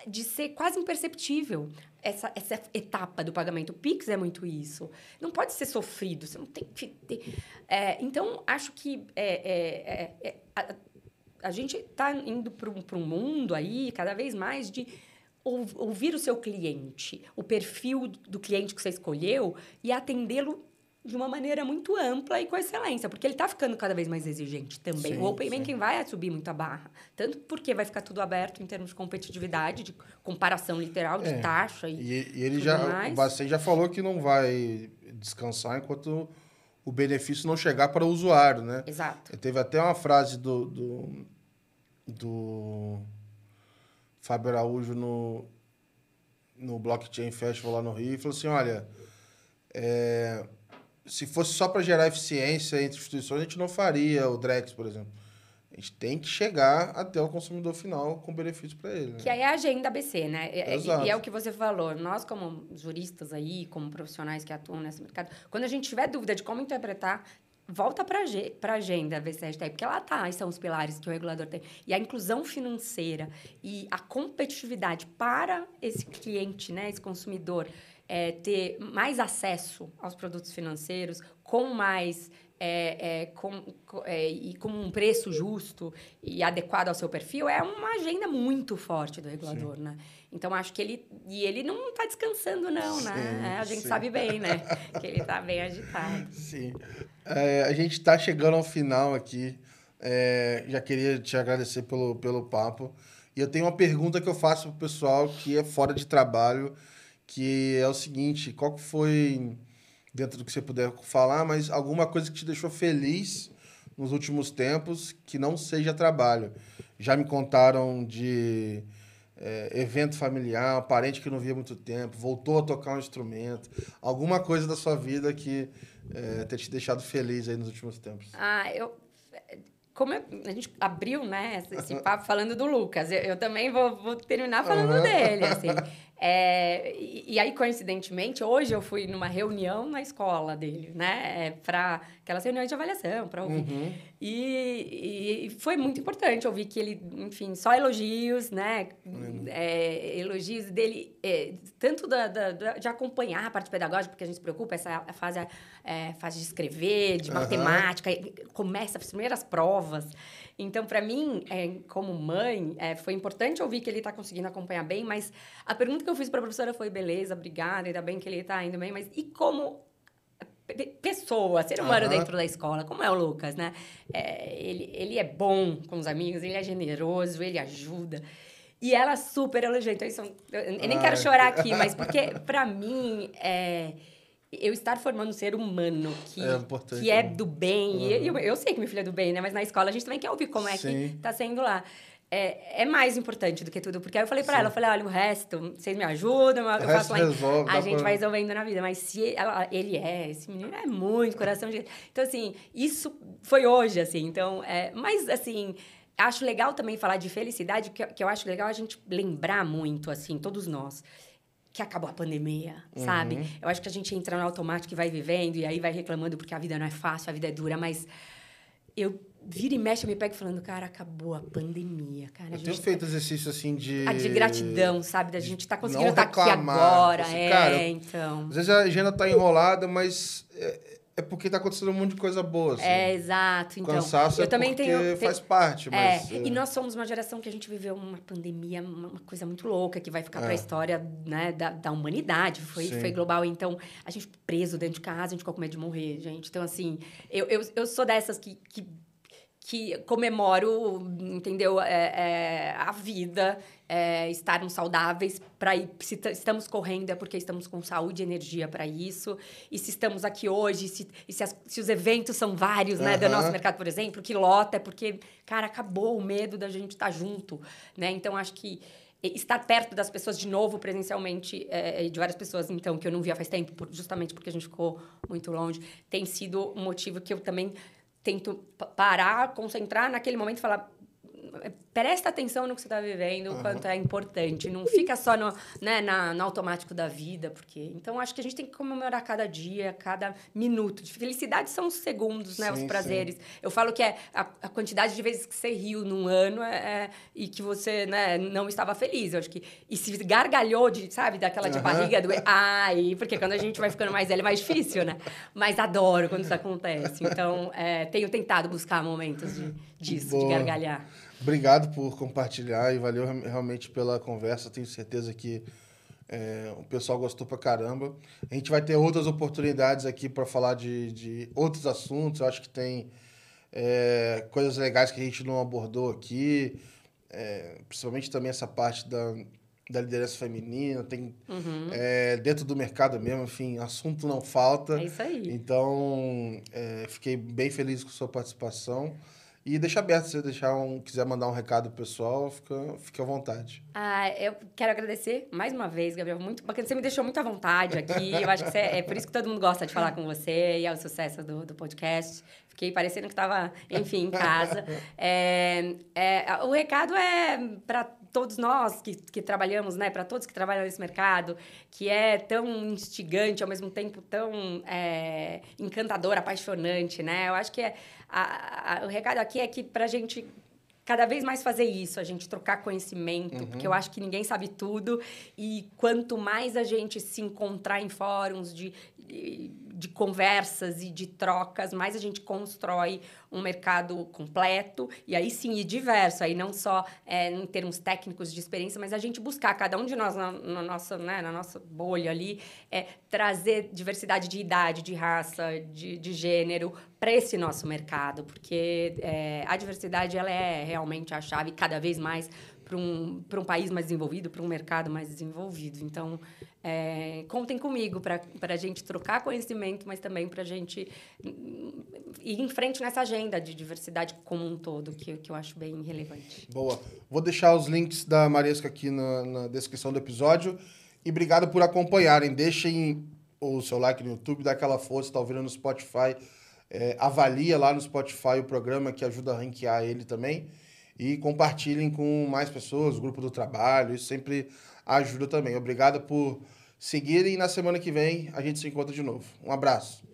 de ser quase imperceptível essa, essa etapa do pagamento. O Pix é muito isso. Não pode ser sofrido, você não tem que ter... É, então, acho que é, é, é, é a, gente está indo para um, um mundo aí, cada vez mais, de ouvir o seu cliente, o perfil do cliente que você escolheu e atendê-lo de uma maneira muito ampla e com excelência, porque ele está ficando cada vez mais exigente também. Sim, o Open Banking vai subir muito a barra, tanto porque vai ficar tudo aberto em termos de competitividade, de comparação literal, de é, taxa e, e, e ele já, mais. o Bacen já falou que não vai descansar enquanto o benefício não chegar para o usuário, né? Exato. Teve até uma frase do, do, do Fábio Araújo no, no Blockchain Festival lá no Rio, e falou assim, olha, é, se fosse só para gerar eficiência entre instituições, a gente não faria o Drex, por exemplo. A gente tem que chegar até o consumidor final com benefício para ele. Né? Que aí é a agenda ABC, né? E, e, é o que você falou. Nós, como juristas aí, como profissionais que atuam nesse mercado, quando a gente tiver dúvida de como interpretar, volta para a agenda ABC hashtag, porque lá tá, são os pilares que o regulador tem. E a inclusão financeira e a competitividade para esse cliente, né, esse consumidor, é, ter mais acesso aos produtos financeiros com mais é, é, com, é, e com um preço justo e adequado ao seu perfil é uma agenda muito forte do regulador, sim. né? Então acho que ele e ele não está descansando não, né? sim, né? a gente sim. sabe bem, né? que ele está bem agitado. Sim. É, a gente está chegando ao final aqui. É, já queria te agradecer pelo, pelo papo. E eu tenho uma pergunta que eu faço para o pessoal que é fora de trabalho, que é o seguinte: qual foi dentro do que você puder falar, mas alguma coisa que te deixou feliz nos últimos tempos que não seja trabalho. Já me contaram de é, evento familiar, um parente que não via muito tempo, voltou a tocar um instrumento, alguma coisa da sua vida que é, ter te deixado feliz aí nos últimos tempos. Ah, eu como eu, a gente abriu, né, esse papo falando do Lucas, eu, eu também vou, vou, terminar falando uhum. dele, assim. É, e, e, aí, coincidentemente, hoje eu fui numa reunião na escola dele, né? É, para aquelas reuniões de avaliação, para ouvir. Uhum. E, e, foi muito importante ouvir que ele, enfim, só elogios, né? Uhum. É, elogios dele, é, tanto da, da, de acompanhar a parte pedagógica, porque a gente se preocupa, essa fase, é, fase de escrever, de matemática, começa as primeiras provas. Então, para mim, é, como mãe, é, foi importante ouvir que ele está conseguindo acompanhar bem, mas a pergunta que eu fiz para a professora foi: beleza, obrigada, ainda bem que ele está indo bem, mas e como pessoa, ser humano uhum. dentro da escola, como é o Lucas, né? É, ele, ele é bom com os amigos, ele é generoso, ele ajuda. E ela super elogiou. Então, isso, eu, eu nem quero chorar aqui, mas porque, para mim, é eu estar formando um ser humano que é, que é né? do bem. Uhum. E eu, eu sei que meu filho é do bem, né? Mas na escola a gente também quer ouvir como é Sim. que tá sendo lá. É, é mais importante do que tudo. Porque aí eu falei para ela, eu falei, olha, o resto, vocês me ajudam, eu faço lá. Resolve, a gente pra... vai resolvendo na vida. Mas se ela, ele é, esse menino é muito coração de... Então, assim, isso foi hoje, assim. Então, é, mas, assim, acho legal também falar de felicidade, que, que eu acho legal a gente lembrar muito, assim, todos nós que acabou a pandemia, uhum. sabe? Eu acho que a gente entra no automático e vai vivendo e aí vai reclamando porque a vida não é fácil, a vida é dura, mas eu vira e mexe, eu me pego falando, cara, acabou a pandemia, cara. Eu tenho feito tá... exercício assim de. Ah, de gratidão, sabe? Da gente tá conseguindo estar tá aqui agora. Assim, é, cara, então. Às vezes a agenda tá enrolada, mas. É é porque tá acontecendo um monte de coisa boa. Assim. É, exato. Então, Cansaço eu é também tenho, faz parte, mas... É, é, e nós somos uma geração que a gente viveu uma pandemia, uma coisa muito louca, que vai ficar é. para a história né, da, da humanidade. Foi, foi global. Então, a gente preso dentro de casa, a gente ficou com medo de morrer, gente. Então, assim, eu, eu, eu sou dessas que, que que comemoro, entendeu, é, é, a vida, é, estarmos saudáveis para ir. Se estamos correndo é porque estamos com saúde e energia para isso. E se estamos aqui hoje, se, se, as, se os eventos são vários, né, do nosso mercado, por exemplo, que lota é porque, cara, acabou o medo da gente estar tá junto, né? Então acho que estar perto das pessoas de novo presencialmente é, de várias pessoas então que eu não via faz tempo justamente porque a gente ficou muito longe tem sido um motivo que eu também tento parar, concentrar naquele momento e falar presta atenção no que você está vivendo, o uhum. quanto é importante. Não fica só no, né, na, no automático da vida, porque... Então, acho que a gente tem que comemorar cada dia, cada minuto. De felicidade são os segundos, né? Sim, os prazeres. Sim. Eu falo que é a, a, quantidade de vezes que você riu num ano é, é, e que você né, não estava feliz. Eu acho que... E se gargalhou, de, sabe? Daquela de uhum. barriga. Do, ai, porque quando a gente vai ficando mais velho é mais difícil, né? Mas adoro quando isso acontece. Então, é, tenho tentado buscar momentos de, disso, Boa. de gargalhar. Obrigado por compartilhar e valeu realmente pela conversa. Tenho certeza que é, o pessoal gostou pra caramba. A gente vai ter outras oportunidades aqui para falar de, de outros assuntos. Eu acho que tem é, coisas legais que a gente não abordou aqui, é, principalmente também essa parte da, da liderança feminina, tem Uhum. é, dentro do mercado mesmo, enfim, assunto não falta. É isso aí. Então, é, fiquei bem feliz com sua participação. E deixa aberto, se você deixar um, quiser mandar um recado pro pessoal, fica, fica à vontade. Ah, eu quero agradecer mais uma vez, Gabriel. Muito bacana. Você me deixou muito à vontade aqui. Eu acho que você- é por isso que todo mundo gosta de falar com você e é o sucesso do, do podcast. Fiquei parecendo que estava, enfim, em casa. É, é, o recado é para todos nós que, que trabalhamos, né? Para todos que trabalham nesse mercado, que é tão instigante, ao mesmo tempo tão é, encantador, apaixonante, né? Eu acho que é, a- a- o recado aqui é que para a gente cada vez mais fazer isso, a gente trocar conhecimento, porque eu acho que ninguém sabe tudo e quanto mais a gente se encontrar em fóruns de, de, de conversas e de trocas, mais a gente constrói um mercado completo e aí sim e diverso, aí não só é, em termos técnicos de experiência, mas a gente buscar cada um de nós na, na nossa, né, na nossa bolha ali, é, trazer diversidade de idade, de raça, de, de gênero para esse nosso mercado, porque é, a diversidade ela é realmente a chave cada vez mais para um, um país mais desenvolvido, para um mercado mais desenvolvido. Então, é, contem comigo para a gente trocar conhecimento, mas também para a gente hum, ir em frente nessa agenda de diversidade como um todo, que, que eu acho bem relevante. Boa. Vou deixar os links da Maresca aqui na, na descrição do episódio. E obrigado por acompanharem. Deixem o seu like no YouTube, dá aquela força, tá ouvindo no Spotify. É, avalia lá no Spotify o programa que ajuda a ranquear ele também. E compartilhem com mais pessoas, o grupo do trabalho, isso sempre ajuda também. Obrigado por seguirem e na semana que vem a gente se encontra de novo. Um abraço.